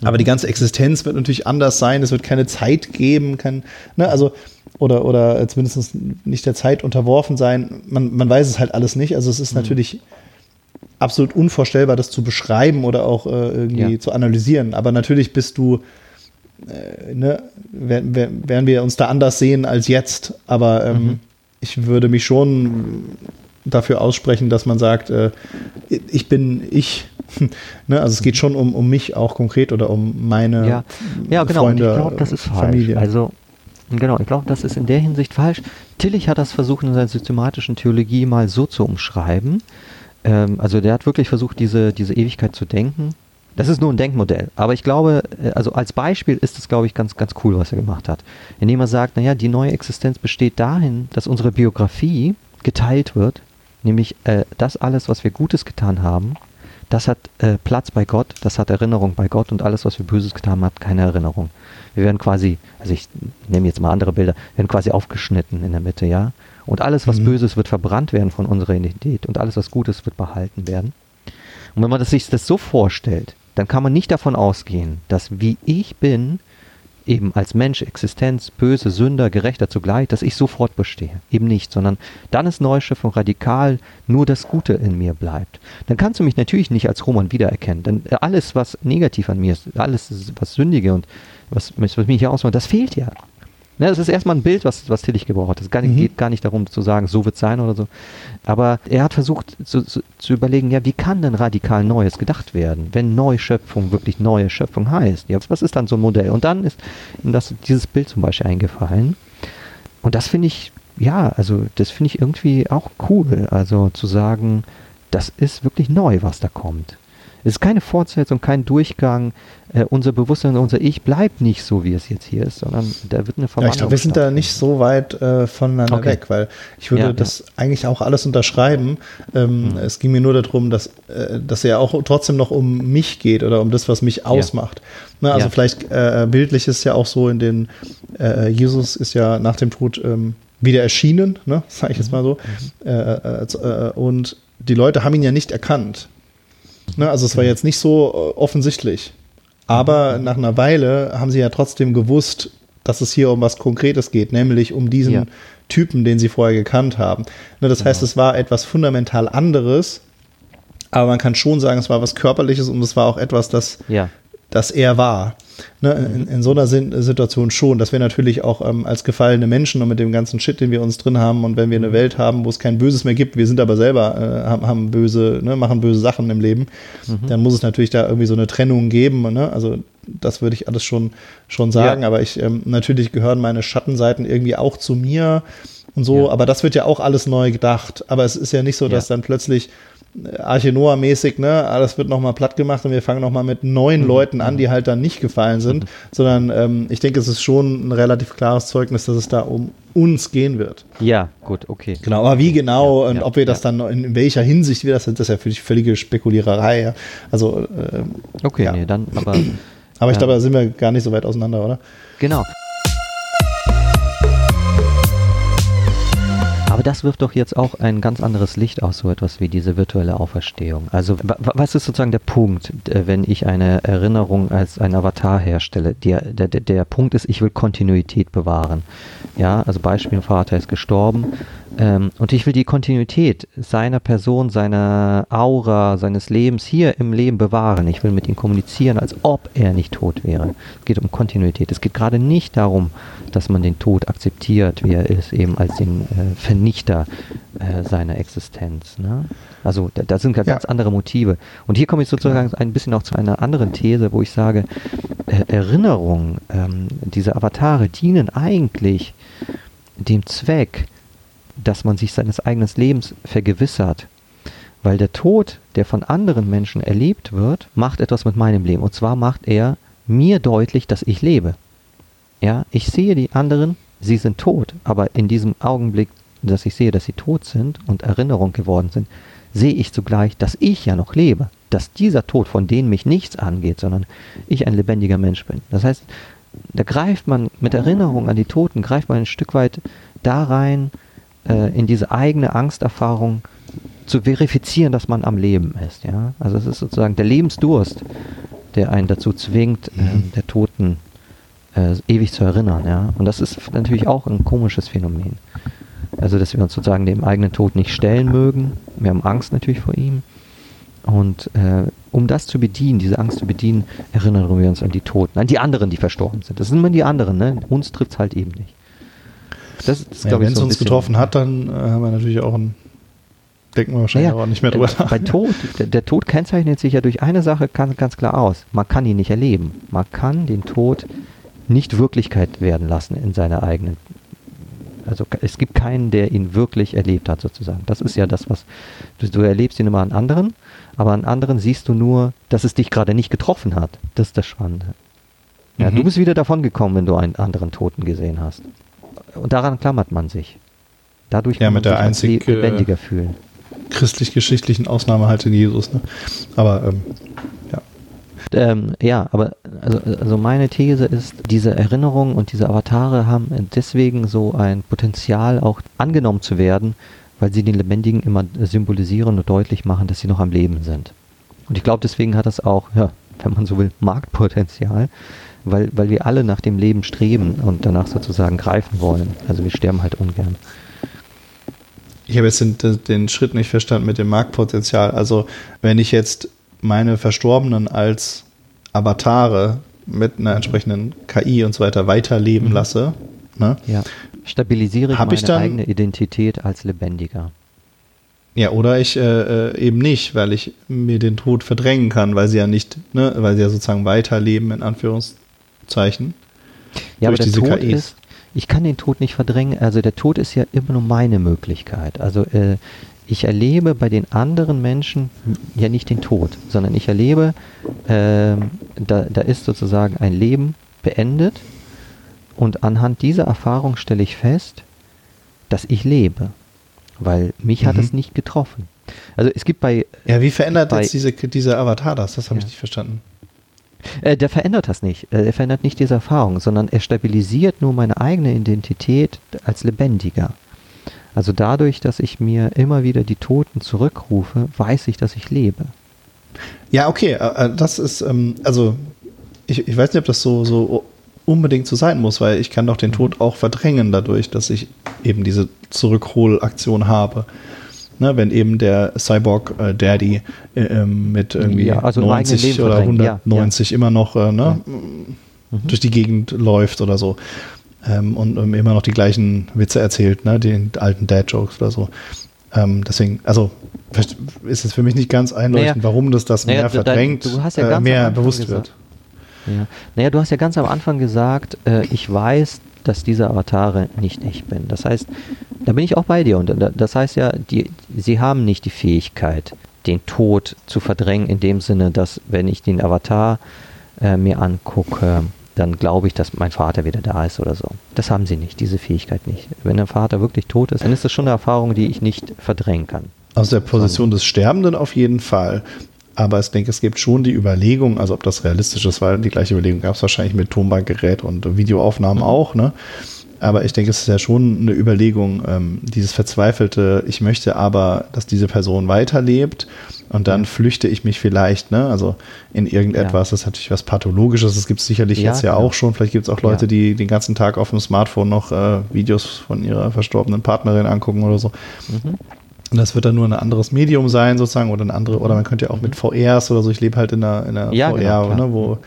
Aber die ganze Existenz wird natürlich anders sein, es wird keine Zeit geben, kann, ne, also, oder, oder zumindest nicht der Zeit unterworfen sein. Man, man weiß es halt alles nicht. Also es ist mhm. natürlich absolut unvorstellbar, das zu beschreiben oder auch äh, irgendwie ja. zu analysieren. Aber natürlich bist du, äh, ne, werden wir uns da anders sehen als jetzt. Aber ähm, mhm. ich würde mich schon dafür aussprechen, dass man sagt, äh, ich bin ich. ne? Also es geht schon um, um mich auch konkret oder um meine ja. Ja, genau. Freunde, und ich glaube, das ist Familie. Falsch. Also Genau, ich glaube, das ist in der Hinsicht falsch. Tillich hat das versucht in seiner systematischen Theologie mal so zu umschreiben. Ähm, also der hat wirklich versucht, diese, diese Ewigkeit zu denken. Das ist nur ein Denkmodell. Aber ich glaube, äh, also als Beispiel ist es, glaube ich, ganz, ganz cool, was er gemacht hat. Indem er sagt, naja, die neue Existenz besteht dahin, dass unsere Biografie geteilt wird, nämlich äh, das alles, was wir Gutes getan haben, das hat äh, Platz bei Gott, das hat Erinnerung bei Gott und alles, was wir Böses getan haben, hat keine Erinnerung. Wir werden quasi, also ich nehme jetzt mal andere Bilder, werden quasi aufgeschnitten in der Mitte, ja. Und alles, was mhm. Böses, wird verbrannt werden von unserer Identität und alles, was Gutes, wird behalten werden. Und wenn man das sich das so vorstellt, dann kann man nicht davon ausgehen, dass wie ich bin, eben als Mensch, Existenz, böse, Sünder, Gerechter zugleich, dass ich sofort bestehe. Eben nicht, sondern dann ist Neuschöpfung radikal, nur das Gute in mir bleibt. Dann kannst du mich natürlich nicht als Roman wiedererkennen, denn alles, was negativ an mir ist, alles, was sündige und was, was mich hier ausmacht, das fehlt ja. Ne, das ist erstmal ein Bild, was, was Tillich gebraucht hat. Es mhm. geht gar nicht darum zu sagen, so wird es sein oder so. Aber er hat versucht zu, zu, zu, überlegen, ja, wie kann denn radikal Neues gedacht werden, wenn Neuschöpfung wirklich neue Schöpfung heißt? Ja, was ist dann so ein Modell? Und dann ist ihm das, dieses Bild zum Beispiel eingefallen. Und das finde ich, ja, also das finde ich irgendwie auch cool. Also zu sagen, das ist wirklich neu, was da kommt. Es ist keine Fortsetzung, kein Durchgang. Äh, unser Bewusstsein, unser Ich bleibt nicht so, wie es jetzt hier ist, sondern da wird eine Verwandlung. Ja, ich glaube, wir sind da nicht so weit äh, voneinander okay. weg, weil ich würde ja, das ja. eigentlich auch alles unterschreiben. Ähm, mhm. Es ging mir nur darum, dass, äh, dass er auch trotzdem noch um mich geht oder um das, was mich ausmacht. Ne, also vielleicht äh, bildlich ist ja auch so in den, äh, Jesus ist ja nach dem Tod ähm, wieder erschienen, ne, sage ich jetzt mal so. Mhm. Äh, und die Leute haben ihn ja nicht erkannt. Ne, also es war jetzt nicht so äh, offensichtlich. Aber nach einer Weile haben sie ja trotzdem gewusst, dass es hier um was Konkretes geht, nämlich um diesen ja. Typen, den sie vorher gekannt haben. Ne, das genau. heißt, es war etwas fundamental anderes, aber man kann schon sagen, es war was Körperliches und es war auch etwas, das, ja. das er war. Ne, in, in, so einer Situation schon, dass wir natürlich auch ähm, als gefallene Menschen und mit dem ganzen Shit, den wir uns drin haben und wenn wir eine mhm. Welt haben, wo es kein Böses mehr gibt, wir sind aber selber, äh, haben, haben, böse, ne, machen böse Sachen im Leben, mhm. dann muss es natürlich da irgendwie so eine Trennung geben. Ne? Also das würde ich alles schon, schon sagen, ja. aber ich, ähm, natürlich gehören meine Schattenseiten irgendwie auch zu mir und so, ja. aber das wird ja auch alles neu gedacht. Aber es ist ja nicht so, dass ja. dann plötzlich Arche Noah-mäßig, ne, alles wird nochmal platt gemacht und wir fangen nochmal mit neuen mhm. Leuten an, die halt dann nicht gefallen sind, mhm. sondern ähm, ich denke, es ist schon ein relativ klares Zeugnis, dass es da um uns gehen wird. Ja, gut, okay. Genau, aber wie genau ja, und ja, ob wir das ja. dann, in welcher Hinsicht wir das sind, das ist ja für völlige Spekuliererei. Also, ähm, okay, nee, dann, aber. aber ich glaube, da sind wir gar nicht so weit auseinander, oder? Genau. Das wirft doch jetzt auch ein ganz anderes Licht aus, so etwas wie diese virtuelle Auferstehung. Also was ist sozusagen der Punkt, wenn ich eine Erinnerung als ein Avatar herstelle? Der, der, der Punkt ist, ich will Kontinuität bewahren. Ja, also Beispiel, Vater ist gestorben ähm, und ich will die Kontinuität seiner Person, seiner Aura, seines Lebens hier im Leben bewahren. Ich will mit ihm kommunizieren, als ob er nicht tot wäre. Es geht um Kontinuität. Es geht gerade nicht darum, dass man den Tod akzeptiert, wie er ist, eben als den äh, Vernichter äh, seiner Existenz. Ne? Also da, da sind ja ganz andere Motive. Und hier komme ich sozusagen ein bisschen auch zu einer anderen These, wo ich sage, äh, Erinnerungen, ähm, diese Avatare dienen eigentlich dem Zweck, dass man sich seines eigenen Lebens vergewissert. Weil der Tod, der von anderen Menschen erlebt wird, macht etwas mit meinem Leben. Und zwar macht er mir deutlich, dass ich lebe. Ja, ich sehe die anderen, sie sind tot, aber in diesem Augenblick, dass ich sehe, dass sie tot sind und Erinnerung geworden sind, sehe ich zugleich, dass ich ja noch lebe, dass dieser Tod von denen mich nichts angeht, sondern ich ein lebendiger Mensch bin. Das heißt, da greift man mit Erinnerung an die Toten, greift man ein Stück weit da rein, äh, in diese eigene Angsterfahrung zu verifizieren, dass man am Leben ist. Ja? Also es ist sozusagen der Lebensdurst, der einen dazu zwingt, äh, der Toten äh, ewig zu erinnern. Ja? Und das ist natürlich auch ein komisches Phänomen. Also dass wir uns sozusagen dem eigenen Tod nicht stellen mögen. Wir haben Angst natürlich vor ihm. Und äh, um das zu bedienen, diese Angst zu bedienen, erinnern wir uns an die Toten, an die anderen, die verstorben sind. Das sind immer die anderen, ne? Uns trifft es halt eben nicht. Das, das ja, Wenn es so uns getroffen hat, dann äh, haben wir natürlich auch ein denken wir wahrscheinlich Naja, auch nicht mehr drüber äh, Bei Tod, der, der Tod kennzeichnet sich ja durch eine Sache ganz, ganz klar aus. Man kann ihn nicht erleben. Man kann den Tod nicht Wirklichkeit werden lassen in seiner eigenen. Also es gibt keinen, der ihn wirklich erlebt hat, sozusagen. Das ist ja das, was du, du erlebst ihn immer an anderen, aber an anderen siehst du nur, dass es dich gerade nicht getroffen hat. Das ist das Spannende. Ja, Mhm. Du bist wieder davon gekommen, wenn du einen anderen Toten gesehen hast. Und daran klammert man sich. Dadurch Ja, kann mit man der einzig, äh, lebendiger fühlen. Christlich-geschichtlichen Ausnahme halt in Jesus. Ne? Aber ähm, ja. Ähm, ja, aber also, also meine These ist, diese Erinnerungen und diese Avatare haben deswegen so ein Potenzial, auch angenommen zu werden, weil sie den Lebendigen immer symbolisieren und deutlich machen, dass sie noch am Leben sind. Und ich glaube, deswegen hat das auch, ja, wenn man so will, Marktpotenzial, weil, weil wir alle nach dem Leben streben und danach sozusagen greifen wollen. Also wir sterben halt ungern. Ich habe jetzt den, den Schritt nicht verstanden mit dem Marktpotenzial. Also wenn ich jetzt meine Verstorbenen als Avatare mit einer entsprechenden KI und so weiter weiterleben Mhm. lasse, ne? Ja. Stabilisiere ich meine ich dann- eigene Identität als Lebendiger. Ja, oder ich äh, äh, eben nicht, weil ich mir den Tod verdrängen kann, weil sie ja nicht, ne, weil sie ja sozusagen weiterleben, in Anführungszeichen. Ja, aber durch der diese Tod KIs. ist, ich kann den Tod nicht verdrängen, also der Tod ist ja immer nur meine Möglichkeit. Also äh, ich erlebe bei den anderen Menschen ja nicht den Tod, sondern ich erlebe, ähm, da, da ist sozusagen ein Leben beendet und anhand dieser Erfahrung stelle ich fest, dass ich lebe, weil mich hat Mhm. es nicht getroffen. Also es gibt bei Ja, wie verändert Bei- jetzt diese, dieser Avatar das? Das habe ich Ja. nicht verstanden. Äh, der verändert das nicht. Äh, er verändert nicht diese Erfahrung, sondern er stabilisiert nur meine eigene Identität als Lebendiger. Also dadurch, dass ich mir immer wieder die Toten zurückrufe, weiß ich, dass ich lebe. Ja, okay, äh, das ist, ähm, also ich, ich weiß nicht, ob das so, so unbedingt so sein muss, weil ich kann doch den Tod auch verdrängen dadurch, dass ich eben diese Zurückholaktion habe. Ne, wenn eben der Cyborg äh, Daddy äh, ähm, mit irgendwie Ja, also im eigenen 90 Leben oder verdrängen, ja, 190 immer noch äh, ne, Mhm. durch die Gegend läuft oder so ähm, und ähm, immer noch die gleichen Witze erzählt, ne, den alten Dad-Jokes oder so. Ähm, deswegen, also vielleicht ist es für mich nicht ganz einleuchtend, Naja, warum das das naja, mehr verdrängt, hast ja äh, mehr bewusst gesagt. wird. Ja. Naja, du hast ja ganz am Anfang gesagt, äh, ich weiß, dass diese Avatare nicht ich bin. Das heißt, da bin ich auch bei dir. Und da- das heißt ja, die, sie haben nicht die Fähigkeit, den Tod zu verdrängen, in dem Sinne, dass wenn ich den Avatar äh, mir angucke, dann glaube ich, dass mein Vater wieder da ist oder so. Das haben sie nicht, diese Fähigkeit nicht. Wenn der Vater wirklich tot ist, dann ist das schon eine Erfahrung, die ich nicht verdrängen kann. Aus der Position des Sterbenden auf jeden Fall. Aber ich denke, es gibt schon die Überlegung, also ob das realistisch ist, weil die gleiche Überlegung gab es wahrscheinlich mit Tonbandgerät und Videoaufnahmen auch, ne? Aber ich denke, es ist ja schon eine Überlegung, ähm, dieses verzweifelte, ich möchte aber, dass diese Person weiterlebt und dann flüchte ich mich vielleicht, ne? Also in irgendetwas, das ist natürlich was Pathologisches, das gibt es sicherlich Ja, jetzt ja auch schon. Vielleicht gibt es auch Leute, Ja. die den ganzen Tag auf dem Smartphone noch äh, Videos von ihrer verstorbenen Partnerin angucken oder so. Mhm. Und das wird dann nur ein anderes Medium sein, sozusagen, oder eine andere, oder man könnte ja auch mit VRs oder so, ich lebe halt in einer, in einer Ja, VR, genau, ne, wo,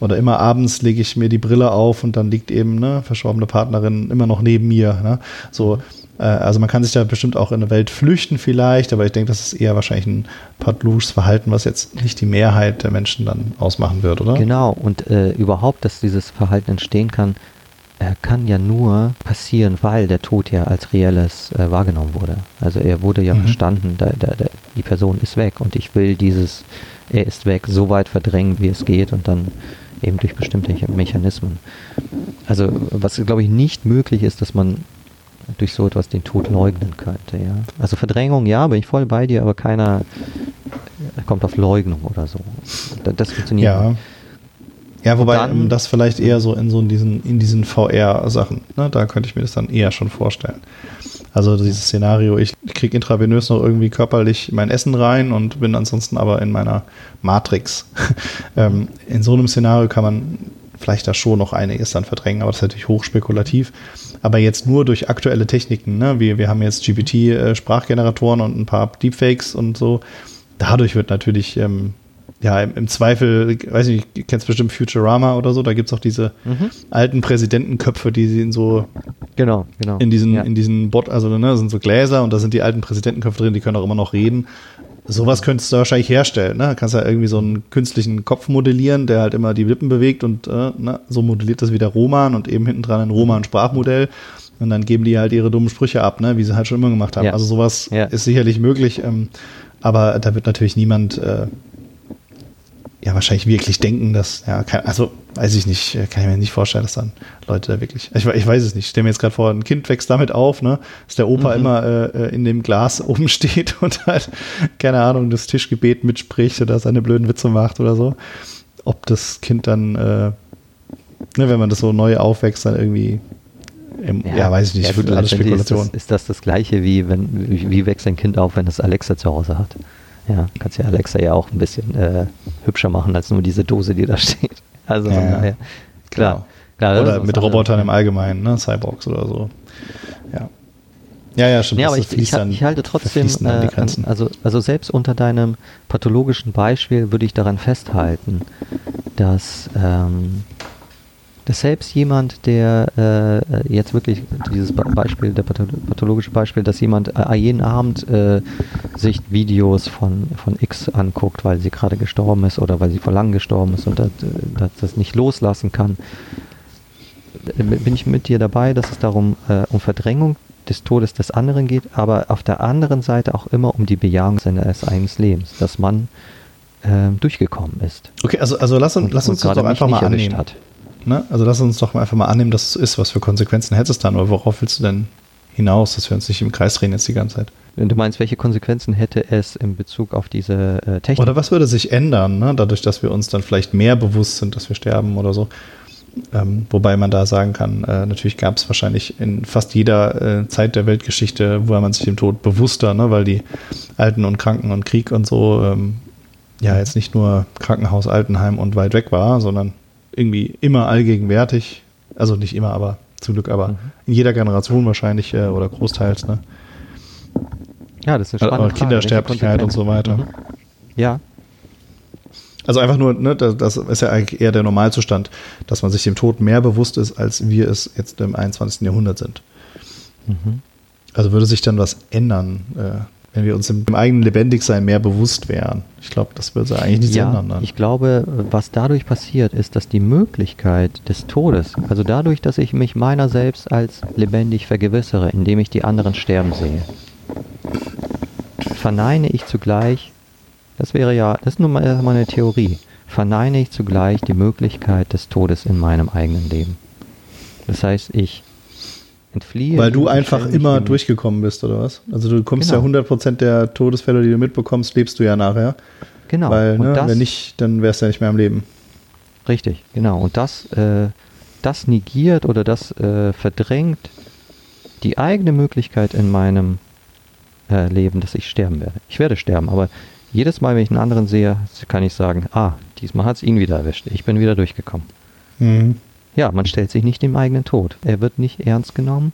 oder immer abends lege ich mir die Brille auf und dann liegt eben eine verstorbene Partnerin immer noch neben mir. Ne? So, äh, also man kann sich da bestimmt auch in eine Welt flüchten vielleicht, aber ich denke, das ist eher wahrscheinlich ein pathologisches Verhalten, was jetzt nicht die Mehrheit der Menschen dann ausmachen wird, oder? Genau, und äh, überhaupt, dass dieses Verhalten entstehen kann, kann ja nur passieren, weil der Tod ja als reelles äh, wahrgenommen wurde. Also er wurde ja Mhm. verstanden, da, da, da, die Person ist weg und ich will dieses, er ist weg, so weit verdrängen, wie es geht und dann eben durch bestimmte Mechanismen. Also was, glaube ich, nicht möglich ist, dass man durch so etwas den Tod leugnen könnte. Ja? Also Verdrängung, ja, bin ich voll bei dir, aber keiner äh, kommt auf Leugnung oder so. Da- Das funktioniert Ja. nicht. Ja, wobei Dann- ähm, das vielleicht eher so in so diesen, in diesen VR-Sachen, ne? da könnte ich mir das dann eher schon vorstellen. Also dieses Szenario, ich kriege intravenös noch irgendwie körperlich mein Essen rein und bin ansonsten aber in meiner Matrix. ähm, in so einem Szenario kann man vielleicht da schon noch einiges dann verdrängen, aber das ist natürlich hochspekulativ. Aber jetzt nur durch aktuelle Techniken, ne? wir, wir haben jetzt GPT-Sprachgeneratoren und ein paar Deepfakes und so. Dadurch wird natürlich ähm, ja, im, im Zweifel, weiß nicht, du kennst bestimmt Futurama oder so, da gibt es auch diese Mhm. alten Präsidentenköpfe, die sind so Genau, genau. in diesen, ja. in diesen Bot, also ne, sind so Gläser und da sind die alten Präsidentenköpfe drin, die können auch immer noch reden. Sowas könntest du wahrscheinlich herstellen, ne? Du kannst ja irgendwie so einen künstlichen Kopf modellieren, der halt immer die Lippen bewegt und äh, ne, so modelliert das wieder Roman und eben hinten dran ein Roman-Sprachmodell. Und dann geben die halt ihre dummen Sprüche ab, ne, wie sie halt schon immer gemacht haben. Ja. Also sowas Ja. ist sicherlich möglich, ähm, aber da wird natürlich niemand äh, ja wahrscheinlich wirklich denken, dass, ja, kein, also weiß ich nicht, äh, kann ich mir nicht vorstellen, dass dann Leute da wirklich, ich, ich weiß es nicht, ich stelle mir jetzt gerade vor, ein Kind wächst damit auf, ne, dass der Opa Mhm. immer äh, äh, in dem Glas oben steht und halt, keine Ahnung, das Tischgebet mitspricht oder seine blöden Witze macht oder so. Ob das Kind dann, äh, ne, wenn man das so neu aufwächst, dann irgendwie, im, ja, weiß ich nicht, Ja, gut, alles letztendlich ist Spekulation. das, ist das das Gleiche, wie, wenn, wie, wie wächst ein Kind auf, wenn es Alexa zu Hause hat? Ja, kannst ja Alexa ja auch ein bisschen äh, hübscher machen als nur diese Dose, die da steht. Also von Ja, ja. daher, klar. Genau. klar Oder mit Robotern im Allgemeinen, ne? Cyborgs oder so. Ja. Ja, ja, stimmt. Ja, aber ich, ich, ich halte trotzdem, äh, Grenzen. also, also selbst unter deinem pathologischen Beispiel würde ich daran festhalten, dass, ähm, dass selbst jemand, der äh, jetzt wirklich dieses Be- Beispiel, der patho- pathologische Beispiel, dass jemand äh, jeden Abend äh, sich Videos von, von X anguckt, weil sie gerade gestorben ist oder weil sie vor lang gestorben ist und das, äh, das, das nicht loslassen kann, äh, bin ich mit dir dabei, dass es darum äh, um Verdrängung des Todes des anderen geht, aber auf der anderen Seite auch immer um die Bejahung seines eigenen Lebens, dass man durchgekommen ist. Okay, also, also lass, uns Und- lass und uns das gerade doch einfach mal annehmen. hat. Ne? Also lass uns doch mal einfach mal annehmen, dass es ist. Was für Konsequenzen hätte es dann? Oder worauf willst du denn hinaus, dass wir uns nicht im Kreis drehen jetzt die ganze Zeit? Wenn du meinst, welche Konsequenzen hätte es in Bezug auf diese äh, Technik? Oder was würde sich ändern, ne? dadurch, dass wir uns dann vielleicht mehr bewusst sind, dass wir sterben oder so? Ähm, wobei man da sagen kann, äh, natürlich gab es wahrscheinlich in fast jeder äh, Zeit der Weltgeschichte, wo man sich dem Tod bewusster, ne? weil die Alten und Kranken und Krieg und so ähm, ja jetzt nicht nur Krankenhaus, Altenheim und weit weg war, sondern irgendwie immer allgegenwärtig. Also nicht immer, aber zum Glück, aber Mhm. in jeder Generation wahrscheinlich äh, oder großteils. Ne? ja, das ist eine Aber spannende. Kindersterblichkeit und so weiter. Mhm. Ja, Also einfach nur, ne, das, das ist ja eigentlich eher der Normalzustand, dass man sich dem Tod mehr bewusst ist, als wir es jetzt im 21. Jahrhundert sind. mhm. Also würde sich dann was ändern, äh, wenn wir uns im, im eigenen Lebendigsein mehr bewusst wären. Ich glaube, das würde eigentlich nichts ja, ändern dann. ich glaube, was dadurch passiert, ist, dass die Möglichkeit des Todes, also dadurch, dass ich mich meiner selbst als lebendig vergewissere, indem ich die anderen sterben sehe, verneine ich zugleich, das wäre ja, das ist nun mal eine Theorie, verneine ich zugleich die Möglichkeit des Todes in meinem eigenen Leben. Das heißt, ich entfliehe. Weil du einfach immer durchgekommen bist, oder was? Also du kommst Genau. ja 100% der Todesfälle, die du mitbekommst, lebst du ja nachher. Genau. Weil, ne, das, wenn nicht, dann wärst du ja nicht mehr am Leben. Richtig, genau. Und das, äh, das negiert oder das äh, verdrängt die eigene Möglichkeit in meinem äh, Leben, dass ich sterben werde. Ich werde sterben, aber jedes Mal, wenn ich einen anderen sehe, kann ich sagen, ah, diesmal hat es ihn wieder erwischt. Ich bin wieder durchgekommen. Mhm. Ja, man stellt sich nicht dem eigenen Tod. Er wird nicht ernst genommen.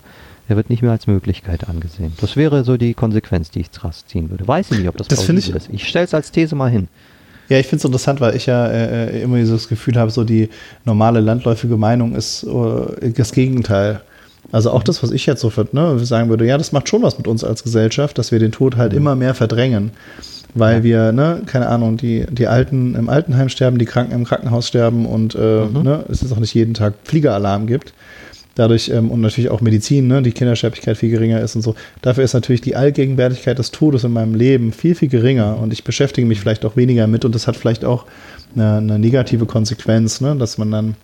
Er wird nicht mehr als Möglichkeit angesehen. Das wäre so die Konsequenz, die ich draus ziehen würde. Weiß ich nicht, ob das, Das finde plausibel ist. Ich stelle es als These mal hin. Ja, ich finde es interessant, weil ich ja äh, immer so das Gefühl habe, so die normale landläufige Meinung ist äh, das Gegenteil. Also auch das, was ich jetzt so ne, sagen würde, ja, das macht schon was mit uns als Gesellschaft, dass wir den Tod halt immer mehr verdrängen. Weil Ja. wir, ne, keine Ahnung, die, die Alten im Altenheim sterben, die Kranken im Krankenhaus sterben und äh, Mhm. ne, es ist auch nicht jeden Tag Fliegeralarm gibt. Dadurch ähm, und natürlich auch Medizin, ne, die Kindersterblichkeit viel geringer ist und so. Dafür ist natürlich die Allgegenwärtigkeit des Todes in meinem Leben viel, viel geringer und ich beschäftige mich vielleicht auch weniger mit und das hat vielleicht auch eine, eine negative Konsequenz, ne, dass man dann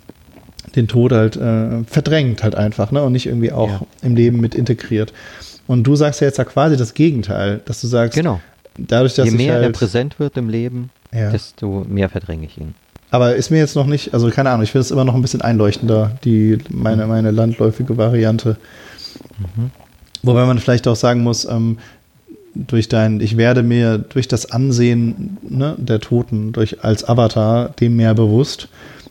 den Tod halt äh, verdrängt halt einfach ne, und nicht irgendwie auch Ja. im Leben mit integriert. Und du sagst ja jetzt ja quasi das Gegenteil, dass du sagst, Genau. Dadurch, dass Je mehr er halt, präsent wird im Leben, Ja. desto mehr verdränge ich ihn. Aber ist mir jetzt noch nicht, also keine Ahnung, ich finde es immer noch ein bisschen einleuchtender, die, meine, meine landläufige Variante. Wobei man vielleicht auch sagen muss, ähm, durch dein, ich werde mir durch das Ansehen ne, der Toten, durch als Avatar dem mehr bewusst.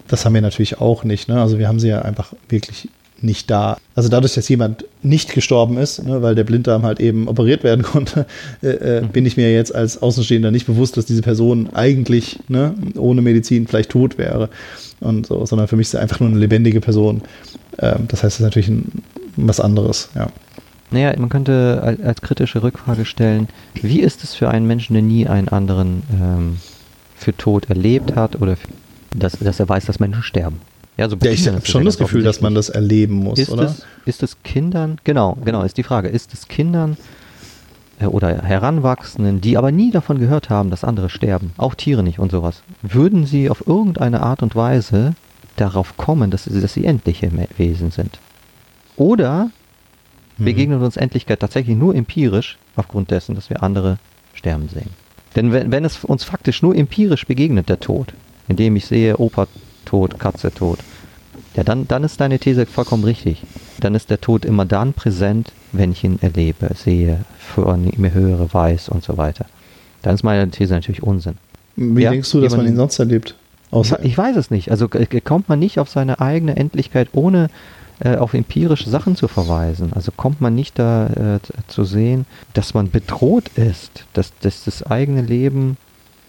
Das haben wir natürlich auch nicht. Ne? Also wir haben sie ja einfach wirklich nicht da. Also dadurch, dass jemand nicht gestorben ist, ne, weil der Blinddarm halt eben operiert werden konnte, äh, äh, mhm. bin ich mir jetzt als Außenstehender nicht bewusst, dass diese Person eigentlich ne, ohne Medizin vielleicht tot wäre. Und so, sondern für mich ist er einfach nur eine lebendige Person. Ähm, das heißt, es ist natürlich ein, was anderes, ja. Naja, man könnte als, als, kritische Rückfrage stellen, wie ist es für einen Menschen, der nie einen anderen ähm, für tot erlebt hat oder für, dass, dass er weiß, dass Menschen sterben? Ja, so ja ich habe schon das Gefühl, dass man das erleben muss, ist oder? Es, ist es Kindern, genau, genau, ist die Frage, ist es Kindern äh, oder Heranwachsenden, die aber nie davon gehört haben, dass andere sterben, auch Tiere nicht und sowas, würden sie auf irgendeine Art und Weise darauf kommen, dass sie, dass sie endliche Wesen sind? Oder mhm. begegnet uns Endlichkeit tatsächlich nur empirisch aufgrund dessen, dass wir andere sterben sehen? Denn wenn, wenn es uns faktisch nur empirisch begegnet, der Tod, indem ich sehe, Opa tot, Katze tot. Ja, dann, dann ist deine These vollkommen richtig. Dann ist der Tod immer dann präsent, wenn ich ihn erlebe, sehe, von ihm höre, weiß und so weiter. Dann ist meine These natürlich Unsinn. Wie ja? denkst du, dass man ihn sonst erlebt? Außer ich weiß es nicht. Also kommt man nicht auf seine eigene Endlichkeit, ohne äh, auf empirische Sachen zu verweisen. Also kommt man nicht da äh, zu sehen, dass man bedroht ist, dass, dass das eigene Leben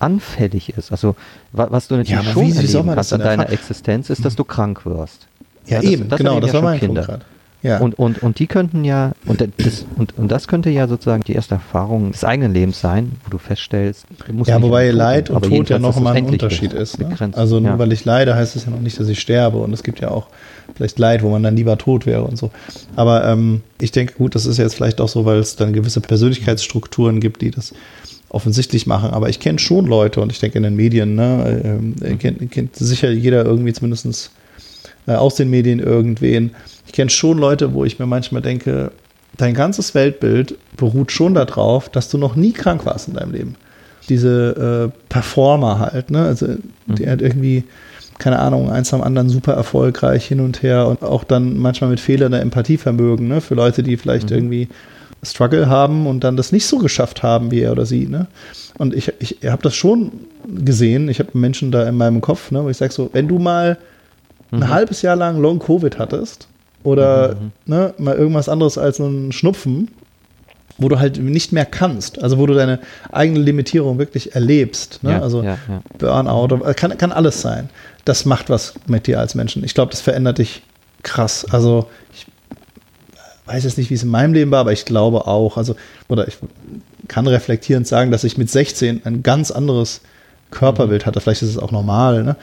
anfällig ist. Also was du natürlich ja, schon erleben kannst an deiner Existenz, ist, dass du krank wirst. Ja, ja eben, das genau, das ja war mein Kinder. Punkt ja. Und, und, und die könnten ja, und das, und, und das könnte ja sozusagen die erste Erfahrung des eigenen Lebens sein, wo du feststellst, du ja, wobei Leid und Tod ja noch mal ein Unterschied ist. Ne? Also nur ja. weil ich leide, heißt es ja noch nicht, dass ich sterbe. Und es gibt ja auch vielleicht Leid, wo man dann lieber tot wäre und so. Aber ähm, ich denke, gut, das ist jetzt vielleicht auch so, weil es dann gewisse Persönlichkeitsstrukturen gibt, die das offensichtlich machen. Aber ich kenne schon Leute und ich denke in den Medien, ne, äh, kennt, kennt sicher jeder irgendwie zumindest äh, aus den Medien irgendwen. Ich kenne schon Leute, wo ich mir manchmal denke, dein ganzes Weltbild beruht schon darauf, dass du noch nie krank warst in deinem Leben. Diese äh, Performer halt, ne? Also mhm. die halt irgendwie, keine Ahnung, eins am anderen super erfolgreich hin und her und auch dann manchmal mit Fehlern der Empathievermögen, ne? Für Leute, die vielleicht mhm. irgendwie Struggle haben und dann das nicht so geschafft haben wie er oder sie. Ne? Und ich, ich habe das schon gesehen. Ich habe Menschen da in meinem Kopf, ne, wo ich sage so, wenn du mal ein mhm. halbes Jahr lang Long Covid hattest oder mhm. ne, mal irgendwas anderes als ein Schnupfen, wo du halt nicht mehr kannst, also wo du deine eigene Limitierung wirklich erlebst, ne? Ja, also ja, ja. Burnout, kann, kann alles sein. Das macht was mit dir als Menschen. Ich glaube, das verändert dich krass. Also ich weiß jetzt nicht, wie es in meinem Leben war, aber ich glaube auch, also, oder ich kann reflektierend sagen, dass ich mit 16 ein ganz anderes Körperbild hatte. Vielleicht ist es auch normal, ne?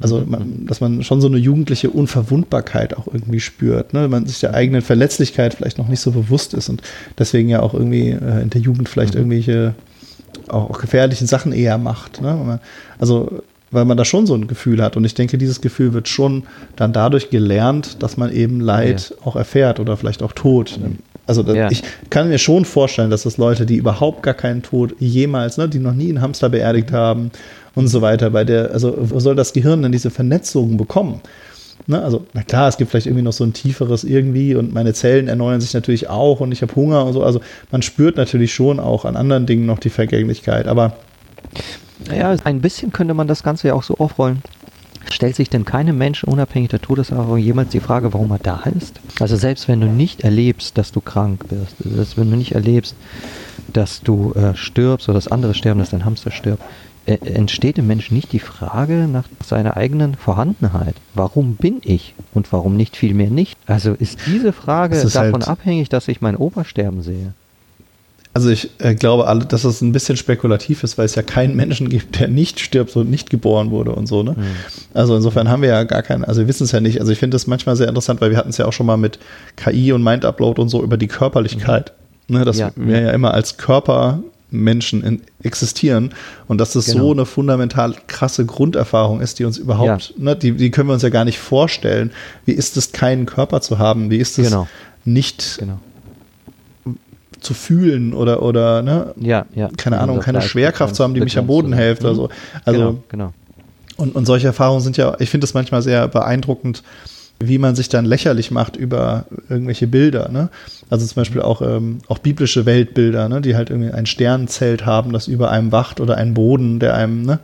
Also, man, dass man schon so eine jugendliche Unverwundbarkeit auch irgendwie spürt, ne? Man sich der eigenen Verletzlichkeit vielleicht noch nicht so bewusst ist und deswegen ja auch irgendwie äh, in der Jugend vielleicht mhm. irgendwelche auch, auch gefährlichen Sachen eher macht, ne? Also, weil man da schon so ein Gefühl hat. Und ich denke, dieses Gefühl wird schon dann dadurch gelernt, dass man eben Leid ja. auch erfährt oder vielleicht auch Tod. Also ja. ich kann mir schon vorstellen, dass das Leute, die überhaupt gar keinen Tod jemals, ne, die noch nie einen Hamster beerdigt haben und so weiter, bei der, also wo soll das Gehirn denn diese Vernetzung bekommen? Ne, also, na klar, es gibt vielleicht irgendwie noch so ein tieferes irgendwie und meine Zellen erneuern sich natürlich auch und ich habe Hunger und so. Also man spürt natürlich schon auch an anderen Dingen noch die Vergänglichkeit, aber naja, ein bisschen könnte man das Ganze ja auch so aufrollen. Stellt sich denn keinem Menschen unabhängig der Todeserfahrung jemals die Frage, warum er da ist? Also selbst wenn du nicht erlebst, dass du krank wirst, selbst wenn du nicht erlebst, dass du äh, stirbst oder dass andere sterben, dass dein Hamster stirbt, äh, entsteht im Menschen nicht die Frage nach seiner eigenen Vorhandenheit. Warum bin ich und warum nicht vielmehr nicht? Also ist diese Frage ist davon halt abhängig, dass ich meinen Opa sterben sehe? Also ich äh, glaube, alle, dass es ein bisschen spekulativ ist, weil es ja keinen Menschen gibt, der nicht stirbt und nicht geboren wurde und so. Ne? Mhm. Also insofern haben wir ja gar keinen, also wir wissen es ja nicht. Also ich finde das manchmal sehr interessant, weil wir hatten es ja auch schon mal mit KI und Mind-Upload und so über die Körperlichkeit. Mhm. Ne, dass ja. wir ja immer als Körpermenschen in, existieren und dass das genau. so eine fundamental krasse Grunderfahrung ist, die uns überhaupt, ja. ne, die, die können wir uns ja gar nicht vorstellen. Wie ist es, keinen Körper zu haben? Wie ist es, genau. nicht genau zu fühlen oder, oder ne? ja, ja. keine Ahnung, keine Schwerkraft zu haben, die mich am Boden hilft oder so. Mhm. Also, genau, genau. Und, und solche Erfahrungen sind ja, ich finde das manchmal sehr beeindruckend, wie man sich dann lächerlich macht über irgendwelche Bilder. Ne? Also zum Beispiel auch, ähm, auch biblische Weltbilder, ne? die halt irgendwie ein Sternzelt haben, das über einem wacht oder einen Boden, der einem ne?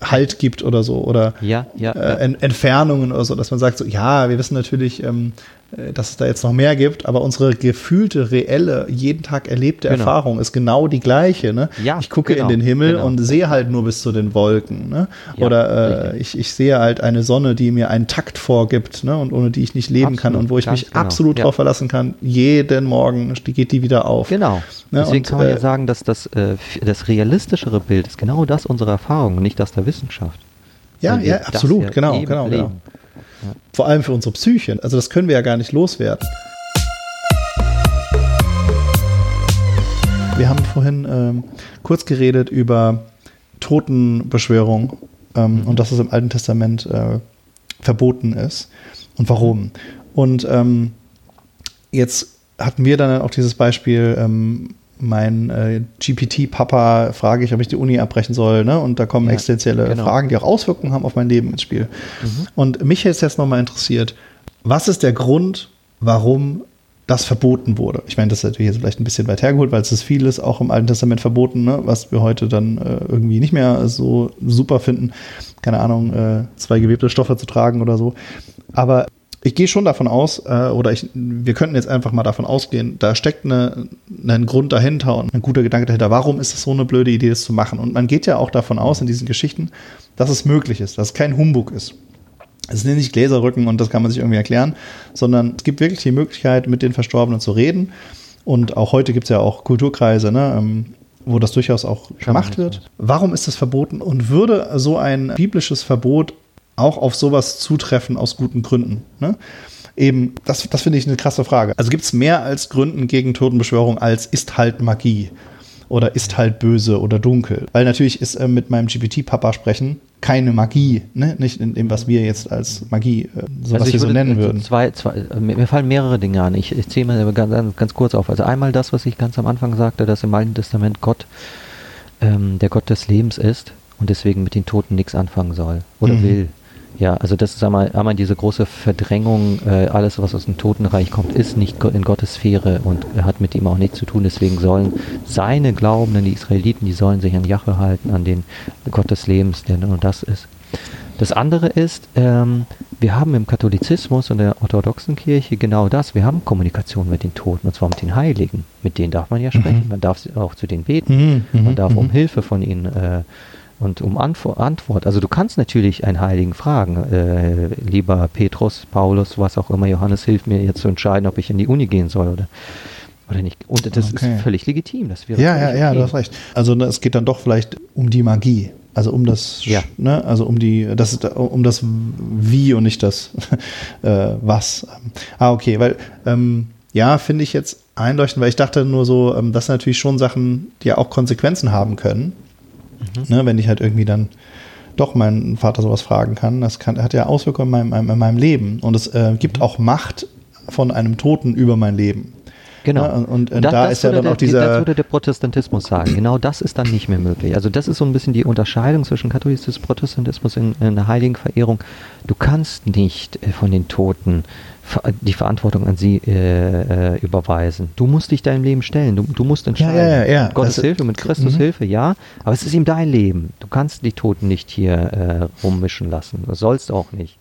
Halt gibt oder so. Oder ja, ja, äh, Entfernungen oder so, dass man sagt so, ja, wir wissen natürlich, ähm, äh, dass es da jetzt noch mehr gibt, aber unsere gefühlte, reelle, jeden Tag erlebte Genau. Erfahrung ist genau die gleiche. Ne? Ja, ich gucke genau, in den Himmel genau. und sehe halt nur bis zu den Wolken. Ne? Ja, Oder äh, ich, ich sehe halt eine Sonne, die mir einen Takt vorgibt ne? und ohne die ich nicht leben kann Absolut, und wo ich mich genau, absolut ja. drauf verlassen kann. Jeden Morgen geht die wieder auf. Genau. Ne, Deswegen und, kann man ja äh, sagen, dass das, äh, das realistischere Bild ist genau das unserer Erfahrung, nicht das der Wissenschaft. Ja, ja, absolut, genau, eben genau, genau. Leben. Vor allem für unsere Psyche. Also das können wir ja gar nicht loswerden. Wir haben vorhin ähm, kurz geredet über Totenbeschwörung ähm, und dass es im Alten Testament äh, verboten ist und warum. Und ähm, jetzt hatten wir dann auch dieses Beispiel, ähm, mein äh, GPT-Papa frage ich, ob ich die Uni abbrechen soll, ne? Und da kommen Ja, existenzielle genau. Fragen, die auch Auswirkungen haben auf mein Leben ins Spiel. Mhm. Und mich hätte es jetzt nochmal interessiert, was ist der Grund, warum das verboten wurde? Ich meine, das ist natürlich jetzt vielleicht ein bisschen weit hergeholt, weil es ist vieles auch im Alten Testament verboten, ne? was wir heute dann äh, irgendwie nicht mehr so super finden. Keine Ahnung, äh, zwei gewebte Stoffe zu tragen oder so. Aber ich gehe schon davon aus, äh, oder ich, wir könnten jetzt einfach mal davon ausgehen, da steckt eine, ein Grund dahinter und ein guter Gedanke dahinter. Warum ist es so eine blöde Idee, das zu machen? Und man geht ja auch davon aus in diesen Geschichten, dass es möglich ist, dass es kein Humbug ist. Es sind nicht Gläserrücken und das kann man sich irgendwie erklären, sondern es gibt wirklich die Möglichkeit, mit den Verstorbenen zu reden. Und auch heute gibt es ja auch Kulturkreise, ne, ähm, wo das durchaus auch gemacht wird. Warum ist das verboten? Und würde so ein biblisches Verbot auch auf sowas zutreffen aus guten Gründen? Ne? Eben, das, das finde ich eine krasse Frage. Also gibt es mehr als Gründen gegen Totenbeschwörung als ist halt Magie oder ist halt böse oder dunkel? Weil natürlich ist äh, mit meinem GPT-Papa sprechen keine Magie, ne? nicht in dem, was wir jetzt als Magie, äh, so was ich wir so nennen äh, würden. Zwei, zwei, äh, mir, fallen mehrere Dinge an. Ich, ich zähle mal ganz, ganz- ganz kurz auf. Also einmal das, was ich ganz am Anfang sagte, dass im Alten Testament Gott ähm, der Gott des Lebens ist und deswegen mit den Toten nichts anfangen soll oder Mhm. will. Ja, also das ist einmal, einmal diese große Verdrängung, äh, alles was aus dem Totenreich kommt, ist nicht in Gottes Sphäre und hat mit ihm auch nichts zu tun. Deswegen sollen seine Glaubenden, die Israeliten, die sollen sich an Jahwe halten, an den Gott des Lebens, der nur das ist. Das andere ist, ähm, wir haben im Katholizismus und der orthodoxen Kirche genau das. Wir haben Kommunikation mit den Toten und zwar mit den Heiligen. Mit denen darf man ja sprechen. Mhm. Man darf auch zu denen beten. Mhm, mhm, man darf um mhm. Hilfe von ihnen äh, und um Antwo Antwort. Also du kannst natürlich einen Heiligen fragen, äh, lieber Petrus, Paulus, was auch immer, Johannes, hilf mir jetzt zu entscheiden, ob ich in die Uni gehen soll oder, oder nicht. Und das Okay. ist völlig legitim. Das wäre Ja, ja, ja, okay. du hast recht. Also ne, es geht dann doch vielleicht um die Magie. Also um das, Ja. ne, also um die, das ist, um das Wie und nicht das äh, Was. Ah, okay, weil ähm, ja, finde ich jetzt einleuchtend, weil ich dachte nur so, ähm, das sind natürlich schon Sachen, die ja auch Konsequenzen haben können. Ne, wenn ich halt irgendwie dann doch meinen Vater sowas fragen kann, das kann, hat ja Auswirkungen in meinem, in meinem Leben. Und es äh, gibt auch Macht von einem Toten über mein Leben. Genau. Ja, und- und- und Da- da das ist ja dann der, auch dieser- Das würde der Protestantismus sagen. Genau das ist dann nicht mehr möglich. Also das ist so ein bisschen die Unterscheidung zwischen Katholizismus und Protestantismus in, in der heiligen Verehrung. Du kannst nicht äh, von den Toten die Verantwortung an sie äh, äh, überweisen. Du musst dich deinem Leben stellen. Du, du musst entscheiden. ja, ja, ja. Mit Gottes Das- Hilfe, mit Christus Mhm. Hilfe, ja. Aber es ist ihm dein Leben. Du kannst die Toten nicht hier äh, rummischen lassen. Das sollst auch nicht.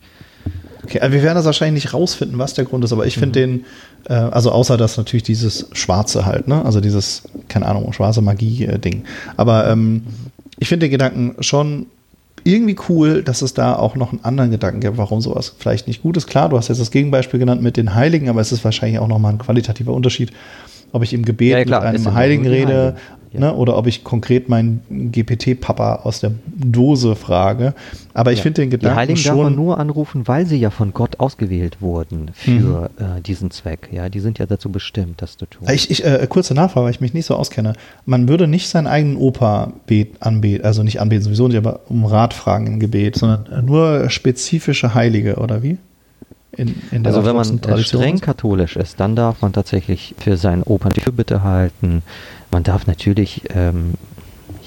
Okay, also wir werden das wahrscheinlich nicht rausfinden, was der Grund ist, aber ich finde den, äh, also außer dass natürlich dieses Schwarze halt, ne? Also dieses, keine Ahnung, schwarze Magie-Ding. Aber ähm, ich finde den Gedanken schon irgendwie cool, dass es da auch noch einen anderen Gedanken gibt, warum sowas vielleicht nicht gut ist. Klar, du hast jetzt das Gegenbeispiel genannt mit den Heiligen, aber es ist wahrscheinlich auch nochmal ein qualitativer Unterschied, ob ich im Gebet Ja, klar, mit einem Heiligen rede ja. ne, oder ob ich konkret meinen GPT-Papa aus der Dose frage. Aber ich Ja. finde den Gedanken Die Heiligen schon. darf man nur anrufen, weil sie ja von Gott ausgewählt wurden für äh, diesen Zweck. Ja, die sind ja dazu bestimmt, das zu tun. Ich, ich, äh, kurze Nachfrage, weil ich mich nicht so auskenne. Man würde nicht seinen eigenen Opa bet, anbeten, also nicht anbeten sowieso nicht, aber um Rat fragen im Gebet, sondern nur spezifische Heilige, oder wie? In, in Also wenn man streng katholisch ist, dann darf man tatsächlich für seinen Opern die Fürbitte halten. Man darf natürlich, ähm,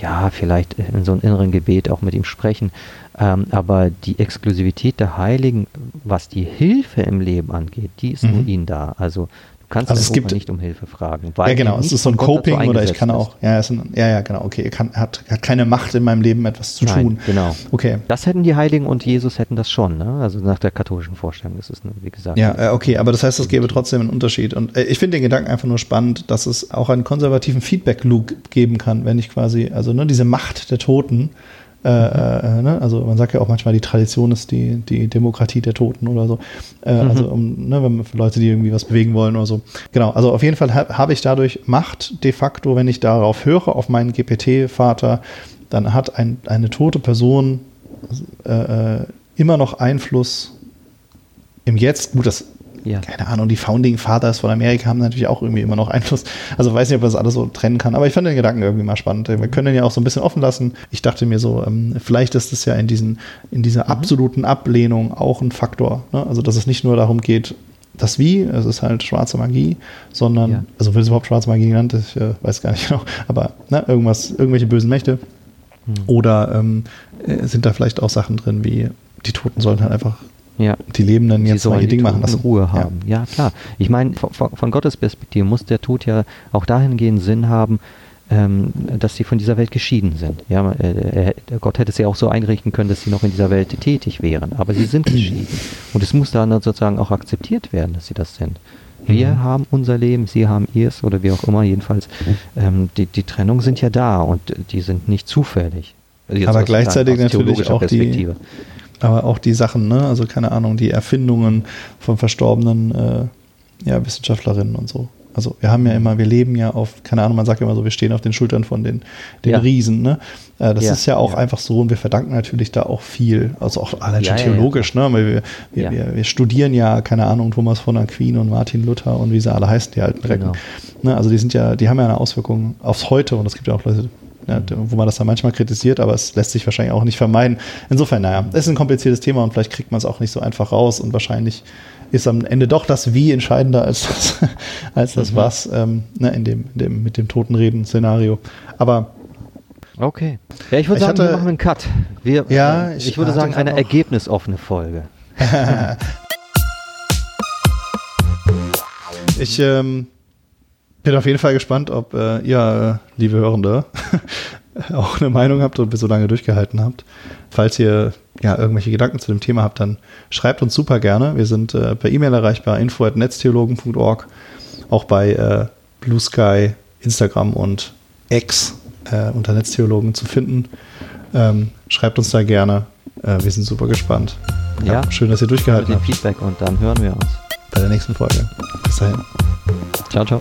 ja, vielleicht in so einem inneren Gebet auch mit ihm sprechen. Ähm, aber die Exklusivität der Heiligen, was die Hilfe im Leben angeht, die ist nur Mhm. ihnen da. Also kannst Also es gibt- nicht um Hilfe fragen. Ja, genau. Es ist so ein Coping oder ich kann auch, ja, ein, ja, ja, genau, okay. Er kann, hat, hat keine Macht in meinem Leben etwas zu. Nein, tun. genau. Okay. Das hätten die Heiligen und Jesus hätten das schon, ne? Also nach der katholischen Vorstellung ist es, ne, wie gesagt. Ja, äh, okay, aber das heißt, es gäbe trotzdem einen Unterschied. Und äh, ich finde den Gedanken einfach nur spannend, dass es auch einen konservativen Feedback-Loop geben kann, wenn ich quasi, also ne, diese Macht der Toten, äh, äh, ne, also man sagt ja auch manchmal, die Tradition ist die, die Demokratie der Toten oder so. Äh, Also um, ne, wenn man für Leute, die irgendwie was bewegen wollen oder so. Genau, also auf jeden Fall ha habe ich dadurch Macht de facto, wenn ich darauf höre, auf meinen GPT-Vater, dann hat ein, eine tote Person äh, äh, immer noch Einfluss im Jetzt. Gut, das Ja. keine Ahnung, die Founding Fathers von Amerika haben natürlich auch irgendwie immer noch Einfluss. Also weiß nicht, ob man das alles so trennen kann, aber ich fand den Gedanken irgendwie mal spannend. Wir können den ja auch so ein bisschen offen lassen. Ich dachte mir so, ähm, vielleicht ist es ja in, diesen, in dieser absoluten Ablehnung auch ein Faktor. Ne? Also, dass es nicht nur darum geht, das Wie, es ist halt schwarze Magie, sondern, Ja. also wird es überhaupt schwarze Magie genannt? Ich äh, weiß gar nicht genau, aber ne, irgendwas, irgendwelche bösen Mächte. Oder ähm, äh, sind da vielleicht auch Sachen drin, wie die Toten sollten halt einfach ja. die Lebenden Sie jetzt mal ihr die Ding machen lassen. Ruhe haben. Ja, klar. Ich meine, von, von Gottes Perspektive muss der Tod ja auch dahingehend Sinn haben, ähm, dass sie von dieser Welt geschieden sind. Ja, äh, er, Gott hätte es ja auch so einrichten können, dass sie noch in dieser Welt tätig wären, aber sie sind geschieden. Und es muss dann sozusagen auch akzeptiert werden, dass sie das sind. Wir Mhm. haben unser Leben, sie haben ihrs oder wie auch immer, jedenfalls. Ähm, die, die Trennung sind ja da und die sind nicht zufällig. Also jetzt Aber gleichzeitig natürlich auch die- Perspektive. Aber auch die Sachen, ne? Also keine Ahnung, die Erfindungen von verstorbenen äh, ja, Wissenschaftlerinnen und so. Also wir haben ja immer, wir leben ja auf, keine Ahnung, man sagt ja immer so, wir stehen auf den Schultern von den, den Ja. Riesen, ne? Äh, das Ja, ist ja auch ja. einfach so und wir verdanken natürlich da auch viel, also auch allein schon theologisch, ne? Weil wir, wir, wir, wir studieren ja, keine Ahnung, Thomas von Aquin und Martin Luther und wie sie alle heißen, die alten Recken. Genau. Ne? Also die sind ja, die haben ja eine Auswirkung aufs Heute und es gibt ja auch Leute, wo man das dann manchmal kritisiert, aber es lässt sich wahrscheinlich auch nicht vermeiden. Insofern, naja, es ist ein kompliziertes Thema und vielleicht kriegt man es auch nicht so einfach raus und wahrscheinlich ist am Ende doch das Wie entscheidender als das, als das Mhm. Was ähm, ne, in, dem, in dem mit dem Totenreden-Szenario. Aber Okay. Ja, ich würde Ich sagen, wir hatte- machen einen Cut. Wir, Ja, äh, ich ich, würde sagen, eine ergebnisoffene Folge. ich ähm, bin auf jeden Fall gespannt, ob äh, ihr, äh, liebe Hörende, auch eine Meinung habt und bis so lange durchgehalten habt. Falls ihr ja irgendwelche Gedanken zu dem Thema habt, dann schreibt uns super gerne. Wir sind äh, per E-Mail erreichbar, info.netztheologen.org, auch bei äh, Blue Sky, Instagram und X äh, unter Netztheologen zu finden. Ähm, schreibt uns da gerne. Äh, wir sind super gespannt. Ja. schön, dass ihr Mit durchgehalten dem habt Feedback und dann hören wir uns. bei der nächsten Folge. Bis dahin. Ciao, ciao.